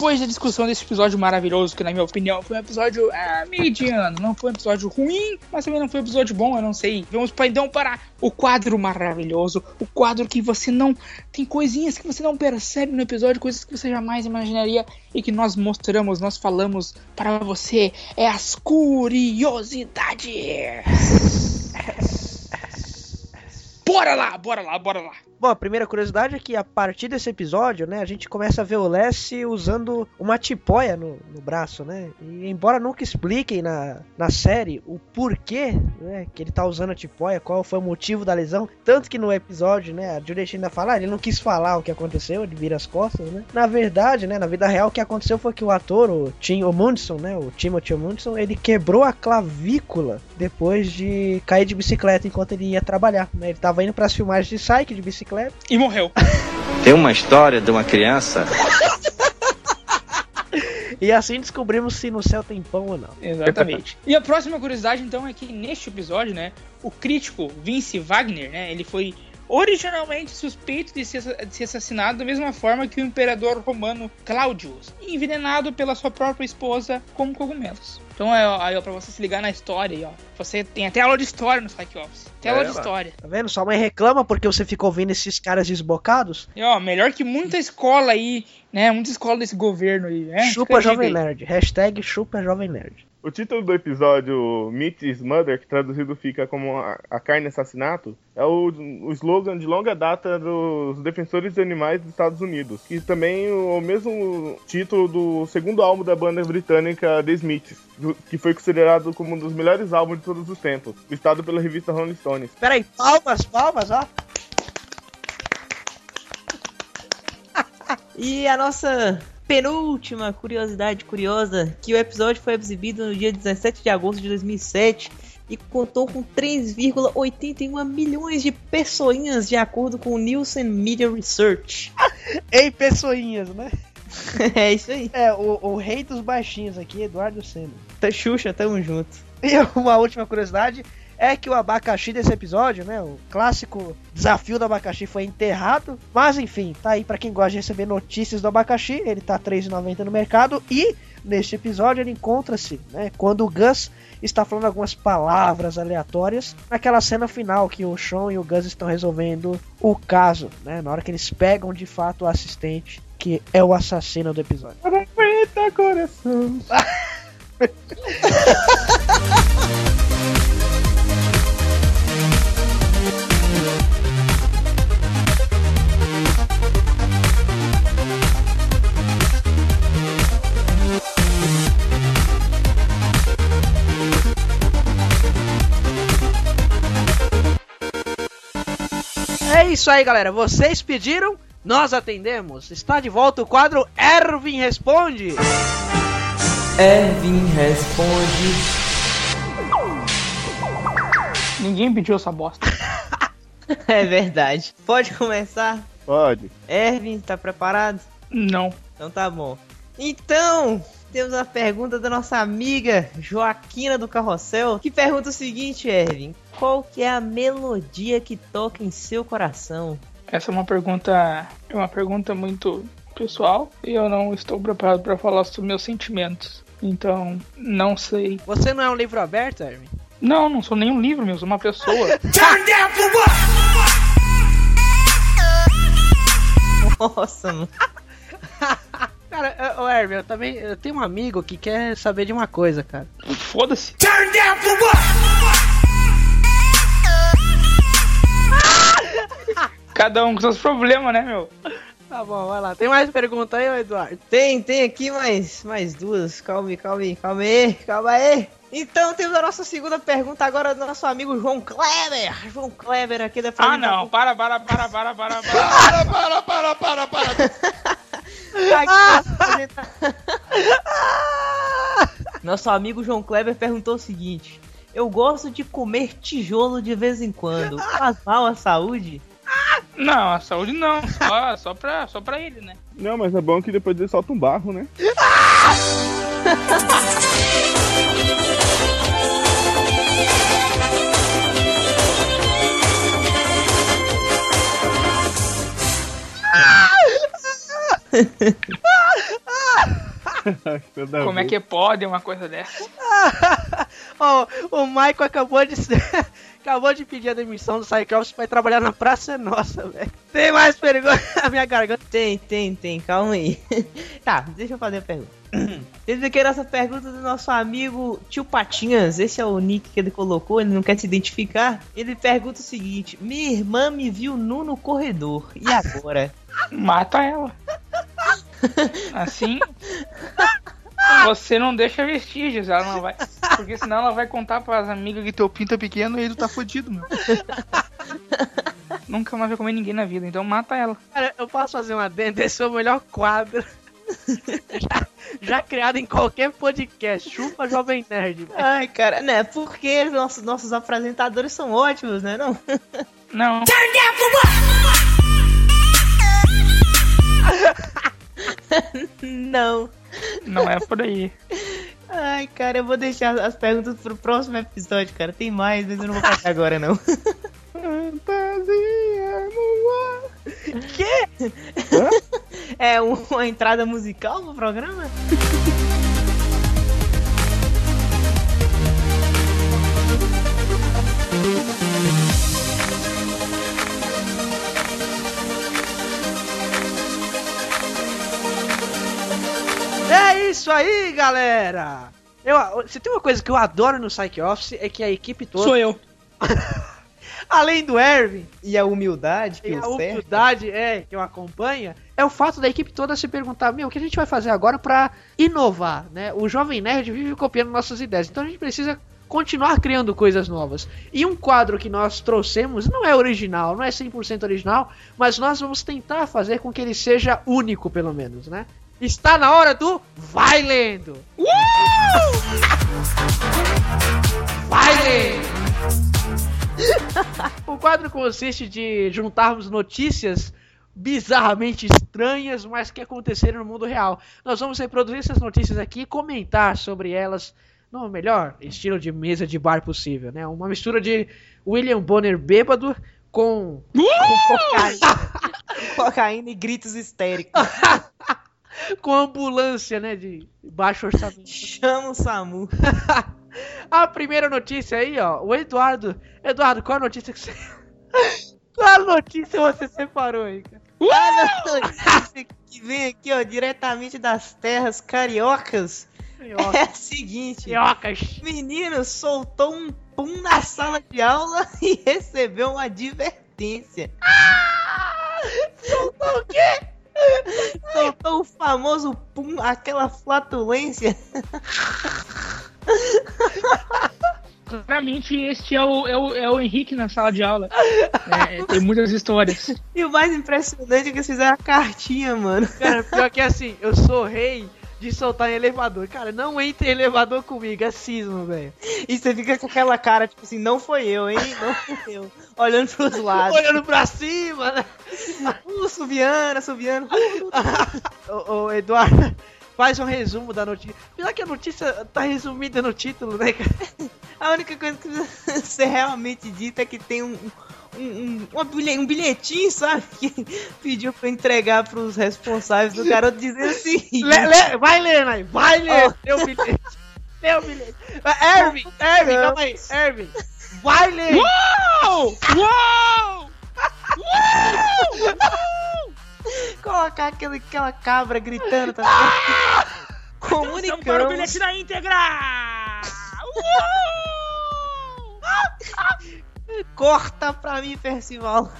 depois da discussão desse episódio maravilhoso, que na minha opinião foi um episódio ah, mediano, não foi um episódio ruim, mas também não foi um episódio bom, eu não sei. Vamos então para o quadro maravilhoso, o quadro que você não. Tem coisinhas que você não percebe no episódio, coisas que você jamais imaginaria e que nós mostramos, nós falamos para você. É as curiosidades. Bora lá, bora lá, bora lá. Bom, a primeira curiosidade é que a partir desse episódio, né, a gente começa a ver o Lessie usando uma tipóia no, no braço, né? E embora nunca expliquem na, na série o porquê, né, que ele tá usando a tipóia, qual foi o motivo da lesão, tanto que no episódio, né, a Juliet ainda fala, ah, ele não quis falar o que aconteceu, ele vira as costas, né? Na verdade, né, na vida real, o que aconteceu foi que o ator, o Tim Omundson, né, o Timothy Omundson, ele quebrou a clavícula depois de cair de bicicleta enquanto ele ia trabalhar, né? Ele tava indo para as filmagens de Psyche de bicicleta E morreu. Tem uma história de uma criança E assim descobrimos se no céu tem pão ou não. Exatamente. E a próxima curiosidade, então, é que neste episódio, né, o crítico Vince Wagner, né, ele foi originalmente suspeito de ser, de ser assassinado da mesma forma que o imperador romano Claudius, envenenado pela sua própria esposa com cogumelos. Então, é, aí, ó, pra você se ligar na história, aí, ó, você tem até aula de história no Psych Office. Tem aula É, de história. Tá vendo? Sua mãe reclama porque você fica ouvindo esses caras desbocados. E, ó, melhor que muita escola aí, né, muita escola desse governo aí, né? Chupa Jovem aí. Nerd. Hashtag chupa Jovem Nerd. O título do episódio Meat is Mother, que traduzido fica como A, a Carne Assassinato, é o, o slogan de longa data dos defensores de animais dos Estados Unidos, que também é o mesmo título do segundo álbum da banda britânica The Smiths, que foi considerado como um dos melhores álbuns de todos os tempos, listado pela revista Rolling Stones. Peraí, palmas, palmas, ó. E a nossa penúltima curiosidade curiosa, que o episódio foi exibido no dia 17 de agosto de 2007 e contou com 3,81 milhões de pessoinhas de acordo com o Nielsen Media Research. Ei, pessoinhas, né? é isso aí. É, o, o rei dos baixinhos aqui, Eduardo Senna. Tá Xuxa, tamo junto. E uma última curiosidade é que o abacaxi desse episódio, né, o clássico desafio do abacaxi foi enterrado, mas enfim, tá aí pra quem gosta de receber notícias do abacaxi, ele tá R$ 3,90 no mercado e neste episódio ele encontra-se, né, quando o Gus está falando algumas palavras aleatórias naquela cena final que o Sean e o Gus estão resolvendo o caso, né, na hora que eles pegam de fato o assistente que é o assassino do episódio. Eita coração! isso aí, galera. Vocês pediram, nós atendemos. Está de volta o quadro Ervin Responde. Ervin responde. Ninguém pediu essa bosta. É verdade. Pode começar? Pode. Ervin, tá preparado? Não. Então tá bom. Então, temos a pergunta da nossa amiga Joaquina do Carrossel, que pergunta o seguinte, Ervin. Qual que é a melodia que toca em seu coração? Essa é uma pergunta, é uma pergunta muito pessoal e eu não estou preparado para falar sobre meus sentimentos. Então, não sei. Você não é um livro aberto, Hermes? Não, não sou nenhum livro, meu, sou uma pessoa. Nossa, mano. Cara, ô, ô, Hermes, eu também eu tenho um amigo que quer saber de uma coisa, cara. Foda-se. Cada um com seus problemas, né, meu? Tá bom, vai lá. Tem mais pergunta aí, Eduardo? Tem, tem aqui mais, mais duas. Calma aí, calma aí, calma aí, calma aí. Então temos a nossa segunda pergunta agora do nosso amigo João Kleber. João Kleber aqui da Ah, não. Para, para, para, para, para, para. Para, para, para, para, para. Nosso amigo João Kleber perguntou o seguinte: Eu gosto de comer tijolo de vez em quando. Faz mal à saúde? Não, a saúde não. Só, só, pra, só pra ele, né? Não, mas é bom que depois ele solta um barro, né? Como é que pode uma coisa dessa? Ó, o Michael acabou de acabou de pedir a demissão do Cyclops pra ir trabalhar na Praça Nossa, velho. Tem mais perguntas na minha garganta? Tem, tem, tem, calma aí. tá, deixa eu fazer a pergunta. Teve aqui a nossa pergunta do nosso amigo Tio Patinhas. Esse é o nick que ele colocou, ele não quer se identificar. Ele pergunta o seguinte: Minha irmã me viu nu no corredor. E agora? Mata ela. Assim. Você não deixa vestígios, ela não vai. Porque senão ela vai contar pras amigas que teu pinto é pequeno e tu tá fudido, meu. Nunca mais vai comer ninguém na vida, então mata ela. Cara, eu posso fazer uma adendo? Esse é o melhor quadro. já, já criado em qualquer podcast. Chupa Jovem Nerd. velho. Ai, cara, né? Porque nossos, nossos apresentadores são ótimos, né? Não? Não. não. Não é por aí. Ai, cara, eu vou deixar as perguntas pro próximo episódio, cara. Tem mais, mas eu não vou fazer agora, não. Fantasia no ar. Quê? É um- uma entrada musical no programa? É isso aí, galera! Eu, se tem uma coisa que eu adoro no Psych Office é que a equipe toda. Sou eu. Além do Erwin E a humildade que e o a humildade é, que eu acompanha, é o fato da equipe toda se perguntar: meu, o que a gente vai fazer agora pra inovar? Né? O Jovem Nerd vive copiando nossas ideias, então a gente precisa continuar criando coisas novas. E um quadro que nós trouxemos não é original, não é 100% original, mas nós vamos tentar fazer com que ele seja único, pelo menos, né? Está na hora do Vai Lendo! Vai Lendo! o quadro consiste de juntarmos notícias bizarramente estranhas, mas que aconteceram no mundo real. Nós vamos reproduzir essas notícias aqui e comentar sobre elas no melhor estilo de mesa de bar possível, né? Uma mistura de William Bonner bêbado com, com cocaína, Cocaína e gritos histéricos. com ambulância, né, de baixo orçamento. Chama o Samu. A primeira notícia aí, ó, o Eduardo. Eduardo, qual a notícia que você. qual a notícia você separou aí, cara? A notícia que vem aqui, ó, diretamente das terras cariocas. É a seguinte: Cariocas. Menino soltou um pum na sala de aula e recebeu uma advertência. Soltou o quê? Soltou o famoso pum, aquela flatulência. Claramente, este é o, é, o, é o Henrique na sala de aula. É, tem muitas histórias. E o mais impressionante é que eles fizeram a cartinha, mano. Cara, pior que assim, eu sou rei de soltar em elevador. Cara, não entre em elevador comigo, é cisma, velho. E você fica com aquela cara, tipo assim, não foi eu, hein? Não foi eu. Olhando pros lados. Olhando pra cima, né? Uh, subiando, subiando. ô, ô, Eduardo, faz um resumo da notícia. Apesar que a notícia tá resumida no título, né, cara? A única coisa que precisa ser realmente dita é que tem um, um, um, um bilhetinho, sabe? Que pediu pra entregar pros responsáveis do garoto dizendo assim. Lê- lê- vai lendo aí, vai ler. Lê o bilhete. O bilhete. Ervin, Ervin, calma aí. Ervin, vai ler. Uou! Uou! Colocar aquele, aquela cabra gritando também. Atenção para o Comunicamos. bilhete na íntegra! Corta pra mim, Percival.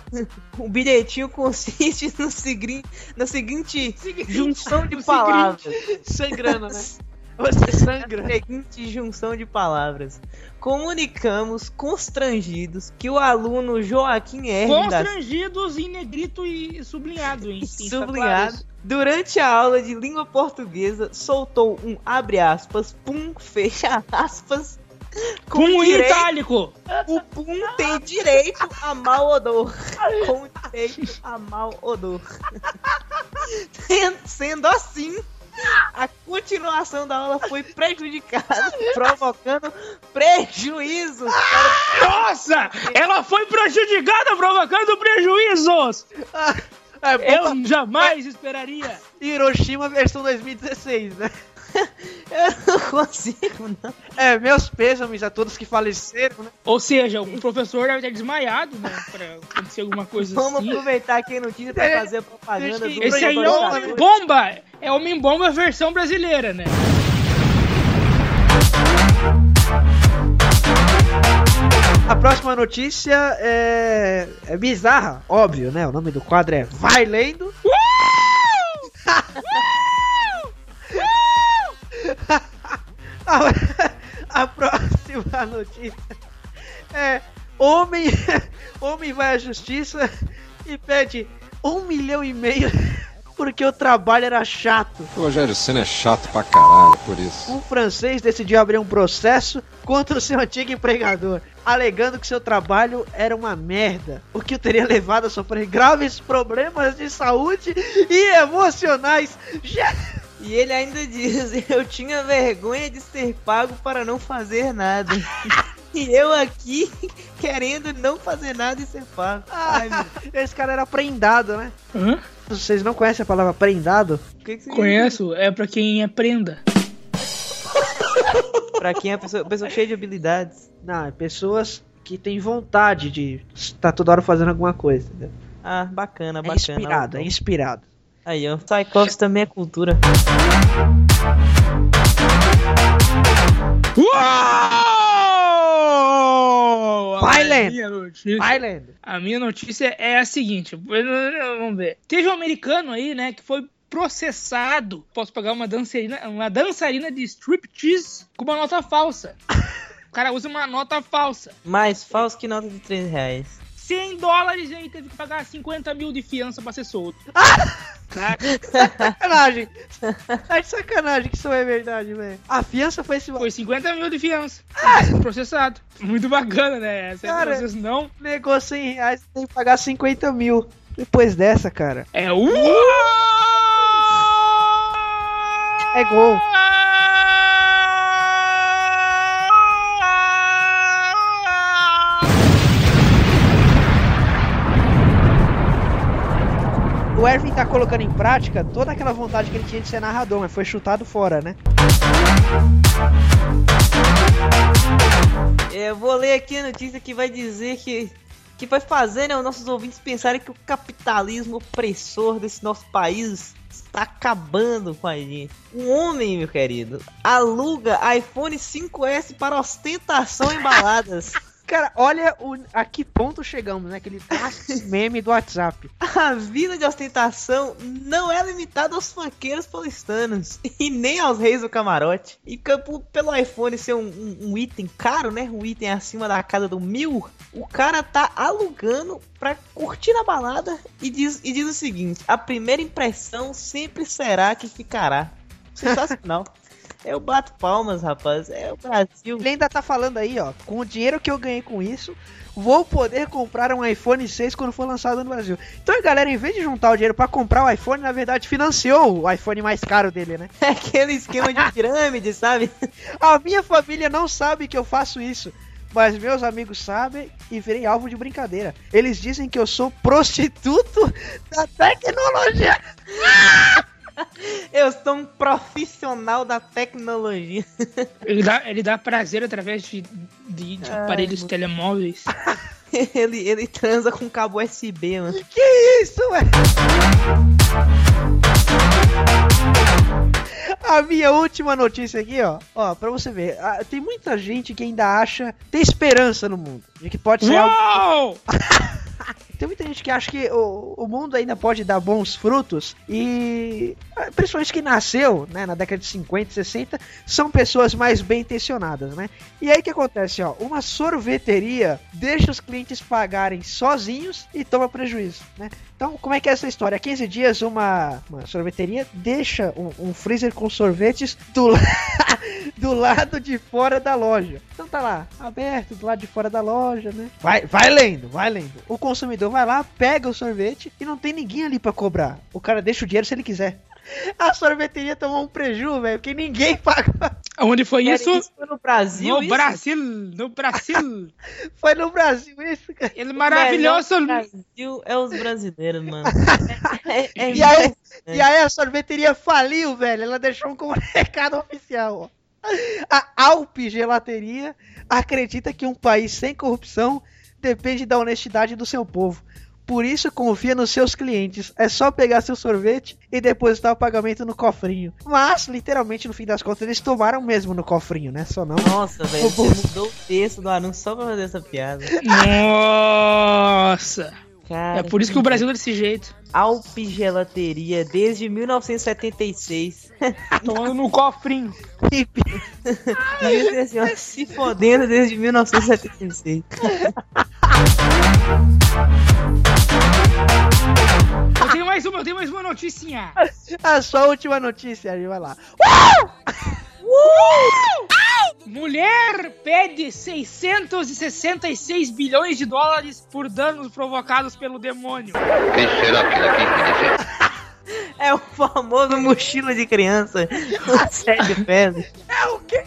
O bilhetinho consiste no seguinte, na seguinte junção de palavras. Sangrando, né? Você sangra. Na seguinte junção de palavras. Comunicamos constrangidos que o aluno Joaquim R. da Constrangidos em negrito e sublinhado, hein? Claro sublinhado, durante a aula de língua portuguesa, soltou um abre aspas, pum, fecha aspas. com Pum direito- itálico! O pum tem direito a mau odor. Com direito a mau odor. Sendo assim, a continuação da aula foi prejudicada, provocando prejuízos. Nossa! Ela foi prejudicada, provocando prejuízos! É, Eu jamais esperaria! Hiroshima versão 2016, né? Eu não consigo, não. É, meus pêsames a todos que faleceram, né? Ou seja, o professor deve ter desmaiado, né? Pra acontecer alguma coisa Vamos assim. aproveitar aqui a notícia pra É, fazer a propaganda do Esse aí é o Homem Bomba! É Homem Bomba versão brasileira, né? A próxima notícia é, é bizarra, óbvio, né? O nome do quadro é Vai Lendo. A, a próxima notícia é Homem, homem vai à justiça e pede um milhão e meio porque o trabalho era chato. O Rogério Senna é chato pra caralho por isso. Um francês decidiu abrir um processo contra o seu antigo empregador, alegando que seu trabalho era uma merda, o que o teria levado a sofrer graves problemas de saúde e emocionais. Já- E ele ainda diz: Eu tinha vergonha de ser pago para não fazer nada. e eu aqui querendo não fazer nada e ser pago. Ai, meu Esse cara era prendado, né? Hã? Vocês não conhecem a palavra prendado? O que que Conheço, é pra quem é prenda. Pra quem é pessoa, pessoa cheia de habilidades. Não, é pessoas que têm vontade de estar toda hora fazendo alguma coisa. entendeu? Ah, bacana, É bacana. inspirado, é inspirado. Aí, ó. Psychops também é cultura. Uou! Vai, A minha notícia- Vai lendo. A minha notícia é a seguinte: vamos ver. Teve um americano aí, né, que foi processado. Posso pagar uma dançarina, uma dançarina de striptease com uma nota falsa. O cara usa uma nota falsa. Mais falso que nota de 3 reais. 100 dólares e aí teve que pagar 50 mil de fiança pra ser solto. Sacanagem! Tá de sacanagem que isso é verdade, velho. A fiança foi esse. Foi 50 mil de fiança. Processado. Muito bacana, né? Essa Cara, processo não. Negou 100 reais, tem que pagar 50 mil. Depois dessa, cara. É o. É gol. O Ervin tá colocando em prática toda aquela vontade que ele tinha de ser narrador, mas foi chutado fora, né? É, Eu vou ler aqui a notícia que vai dizer que. Que vai fazer né, os nossos ouvintes pensarem que o capitalismo opressor desse nosso país está acabando com a gente. Um homem, meu querido, aluga iPhone 5S para ostentação em baladas. Cara, olha o, a que ponto chegamos, né? Aquele meme do WhatsApp. A vida de ostentação não é limitada aos funkeiros paulistanos e nem aos reis do camarote. E ca- p- pelo iPhone ser um, um- um item caro, né? Um item acima da casa do mil, o cara tá alugando pra curtir na balada e diz, e diz o seguinte: a primeira impressão sempre será que ficará. Sensacional. Eu bato palmas, rapaz. É o Brasil. Ele ainda tá falando aí, ó. Com o dinheiro que eu ganhei com isso, vou poder comprar um iPhone 6 quando for lançado no Brasil. Então a galera, em vez de juntar o dinheiro pra comprar o iPhone, na verdade financiou o iPhone mais caro dele, né? É aquele esquema de pirâmide, sabe? A minha família não sabe que eu faço isso. mas meus amigos sabem e virei alvo de brincadeira. Eles dizem que eu sou prostituto da tecnologia. Eu sou um profissional da tecnologia. Ele dá, ele dá prazer através de, de, de Ai, aparelhos meu- telemóveis. Ele, ele transa com cabo USB, mano. Que isso, velho? A minha última notícia aqui, ó. Ó, pra você ver. Tem muita gente que ainda acha. Tem esperança no mundo. De que pode ser algo. Tem muita gente que acha que o, o mundo ainda pode dar bons frutos e ah, principalmente quem nasceu, né, na década de 50, 60, são pessoas mais bem intencionadas, né? E aí que acontece, ó, uma sorveteria deixa os clientes pagarem sozinhos e toma prejuízo, né? Então, como é que é essa história? Há 15 dias uma, uma sorveteria deixa um, um freezer com sorvetes do, la- do lado de fora da loja. Então tá lá, aberto do lado de fora da loja, né? Vai, vai lendo, vai lendo. O consumidor vai lá, pega o sorvete e não tem ninguém ali pra cobrar. O cara deixa o dinheiro se ele quiser. A sorveteria tomou um prejuízo, velho, porque ninguém pagou. Onde foi Cara, isso? isso foi no Brasil, No isso? Brasil, no Brasil. Foi no Brasil isso, cara. Ele maravilhoso. O Brasil é os brasileiros, mano. É, é E aí, e aí a sorveteria faliu, velho. Ela deixou um comunicado oficial, ó. A Alpe Gelateria acredita que um país sem corrupção depende da honestidade do seu povo. Por isso confia nos seus clientes. É só pegar seu sorvete e depositar o pagamento no cofrinho. Mas, literalmente, no fim das contas, eles tomaram mesmo no cofrinho, né? Só não. Nossa, velho, você mudou o texto do anúncio só pra fazer essa piada. Nossa. Cara, É por isso que o Brasil é desse jeito. Alpe Gelateria desde 1976. Tomando no cofrinho. Devia ser assim, ó, se fodendo desde 1976. Eu tenho mais uma, eu tenho mais uma noticinha. A sua última notícia, aí vai lá. Mulher pede 666 bilhões de dólares por danos provocados pelo demônio. Quem será que daqui dizer? É o famoso mochila de criança. Sérgio Pérez. É o quê?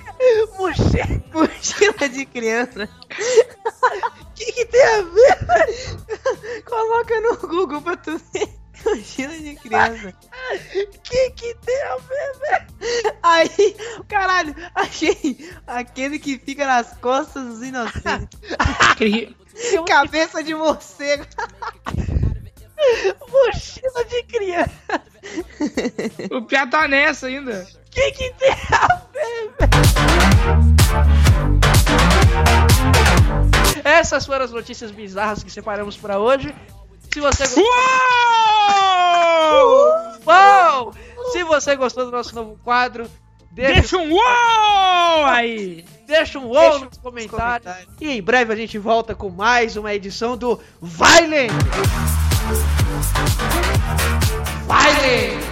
Mochila, mochila de criança. O que, que tem a ver? Coloca no Google pra tu ver. Mochila de criança. que que tem a ver, velho? Aí, caralho, achei aquele que fica nas costas dos inocentes. Cabeça de morcego. Mochila de criança. O Pia tá nessa ainda. Que que tem a ver, velho? Essas foram as notícias bizarras que separamos pra hoje. Se você gostou... Uou! Se você gostou do nosso novo quadro, deixa, Deixa um uou aí. deixa um uou nos comentários. E em breve a gente volta com mais uma edição do Violent! Violent!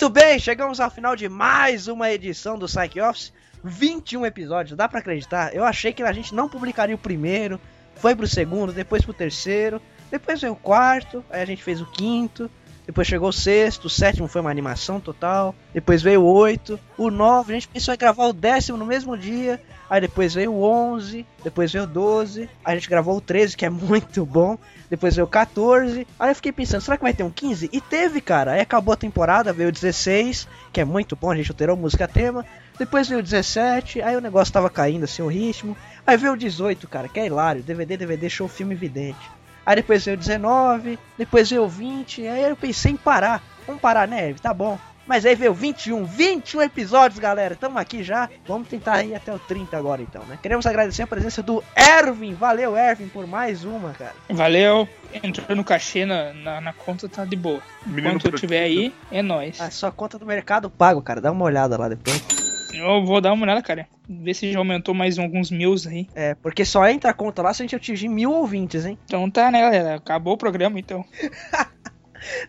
Muito bem, chegamos ao final de mais uma edição do Psych Office. 21 episódios, dá pra acreditar? Eu achei que a gente não publicaria o primeiro, foi pro segundo, depois pro terceiro, depois veio o quarto, aí a gente fez o quinto, depois chegou o sexto, o sétimo foi uma animação total, depois veio o oito, o nove, a gente pensou em gravar o décimo no mesmo dia, aí depois veio o onze, depois veio o doze, a gente gravou o 13, que é muito bom, depois veio o 14. Aí eu fiquei pensando, será que vai ter um 15? E teve, cara. Aí acabou a temporada, veio o 16, que é muito bom, a gente alterou música tema. Depois veio o 17, aí o negócio tava caindo assim o ritmo. Aí veio o 18, cara, que é hilário. DVD, DVD, show, filme vidente. Aí depois veio o 19, depois veio o 20. Aí eu pensei em parar. Vamos parar, né? Tá bom. Mas aí veio 21, 21 episódios, galera. Tamo aqui já. Vamos tentar ir até o 30 agora, então, né? Queremos agradecer a presença do Ervin. Valeu, Ervin, por mais uma, cara. Valeu. Entrou no cachê na, na, na conta, tá de boa. Menino Enquanto eu tiver aí, é nóis. A sua conta do Mercado Pago, cara. Dá uma olhada lá depois. Eu vou dar uma olhada, cara. Ver se já aumentou mais alguns mil aí. É, porque só entra a conta lá se a gente atingir mil ouvintes, hein? Então tá, né, galera? Acabou o programa, então.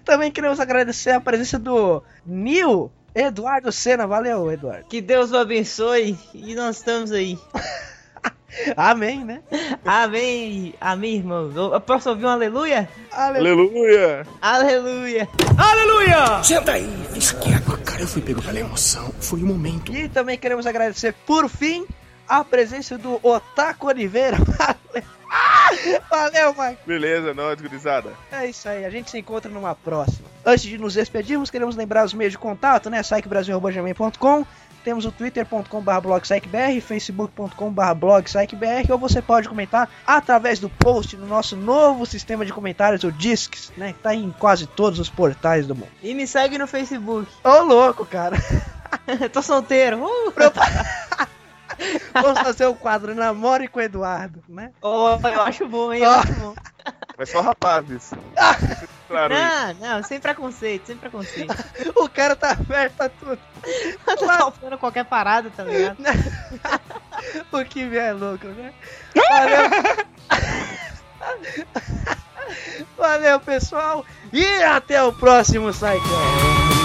Também queremos agradecer a presença do Nil Eduardo Sena. Valeu, Eduardo. Que Deus o abençoe e nós estamos aí. Amém, né? Amém, amém, irmão. Eu posso ouvir um aleluia? Aleluia! Aleluia! Aleluia! Senta aí, fica quieto, cara. Eu fui pego pela emoção. Foi o momento. E também queremos agradecer, por fim, a presença do Otaku Oliveira. Valeu, Valeu Mike. Beleza, nós, gurizada. É isso aí, a gente se encontra numa próxima. Antes de nos despedirmos, queremos lembrar os meios de contato, né? sitebrasil.com temos o twitter.com.br blogpsychbr, facebook.com.br blogpsychbr, ou você pode comentar através do post no nosso novo sistema de comentários, o Discs, né? Que tá em quase todos os portais do mundo. E me segue no Facebook. Ô, louco, cara. Tô solteiro. Uh! Vamos fazer o quadro Namore com o Eduardo, né? Oh, eu acho bom, hein? Eu acho bom. É só rapazes. claro Não, não, sem preconceito, sem preconceito. o cara tá aberto a tudo. tá faltando qualquer parada, tá ligado? o que é louco, né? Valeu. Valeu, pessoal. E até o próximo Cycle.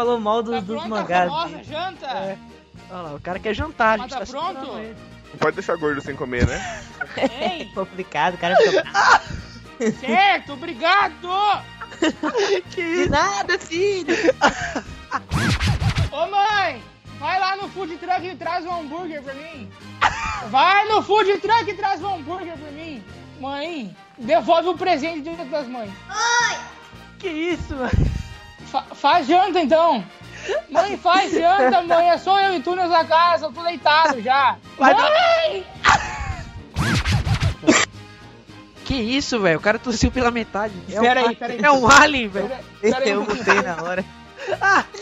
Falou mal do- Tá dos pronta a mangás. famosa janta? É. Olha lá, o cara quer jantar, a Mas gente tá tá pronto? Não pode deixar gordo sem comer, né? É complicado, o cara fica. Certo, obrigado! De nada, filho. Ô mãe, vai lá no food truck e traz um hambúrguer pra mim. Vai no food truck e traz um hambúrguer pra mim. Mãe, devolve o presente de das Mães. Que isso, Fa faz janta então. Mãe, faz janta, mãe. É só eu e tu nessa casa. Eu tô deitado já. Vai mãe! Que isso, velho? O cara tossiu pela metade. É um aí, pera aí. É um alien, velho. Aí, Eu mutei na hora.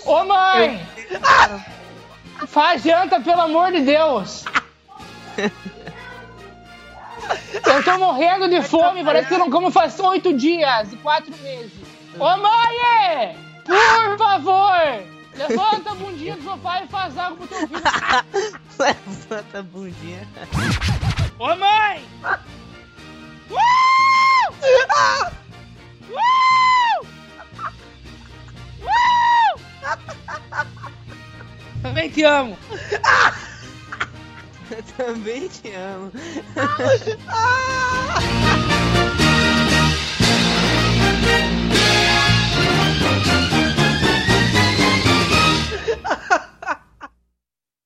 Ô mãe! Faz janta, pelo amor de Deus! Eu tô morrendo de fome, parece que eu não como faz oito dias e quatro meses. Ô mãe! Por favor! Levanta a bundinha do sofá e faz algo pro teu filho. Levanta a bundinha. Ô mãe! Uh! Uh! Uh! Também te amo. Eu também te amo.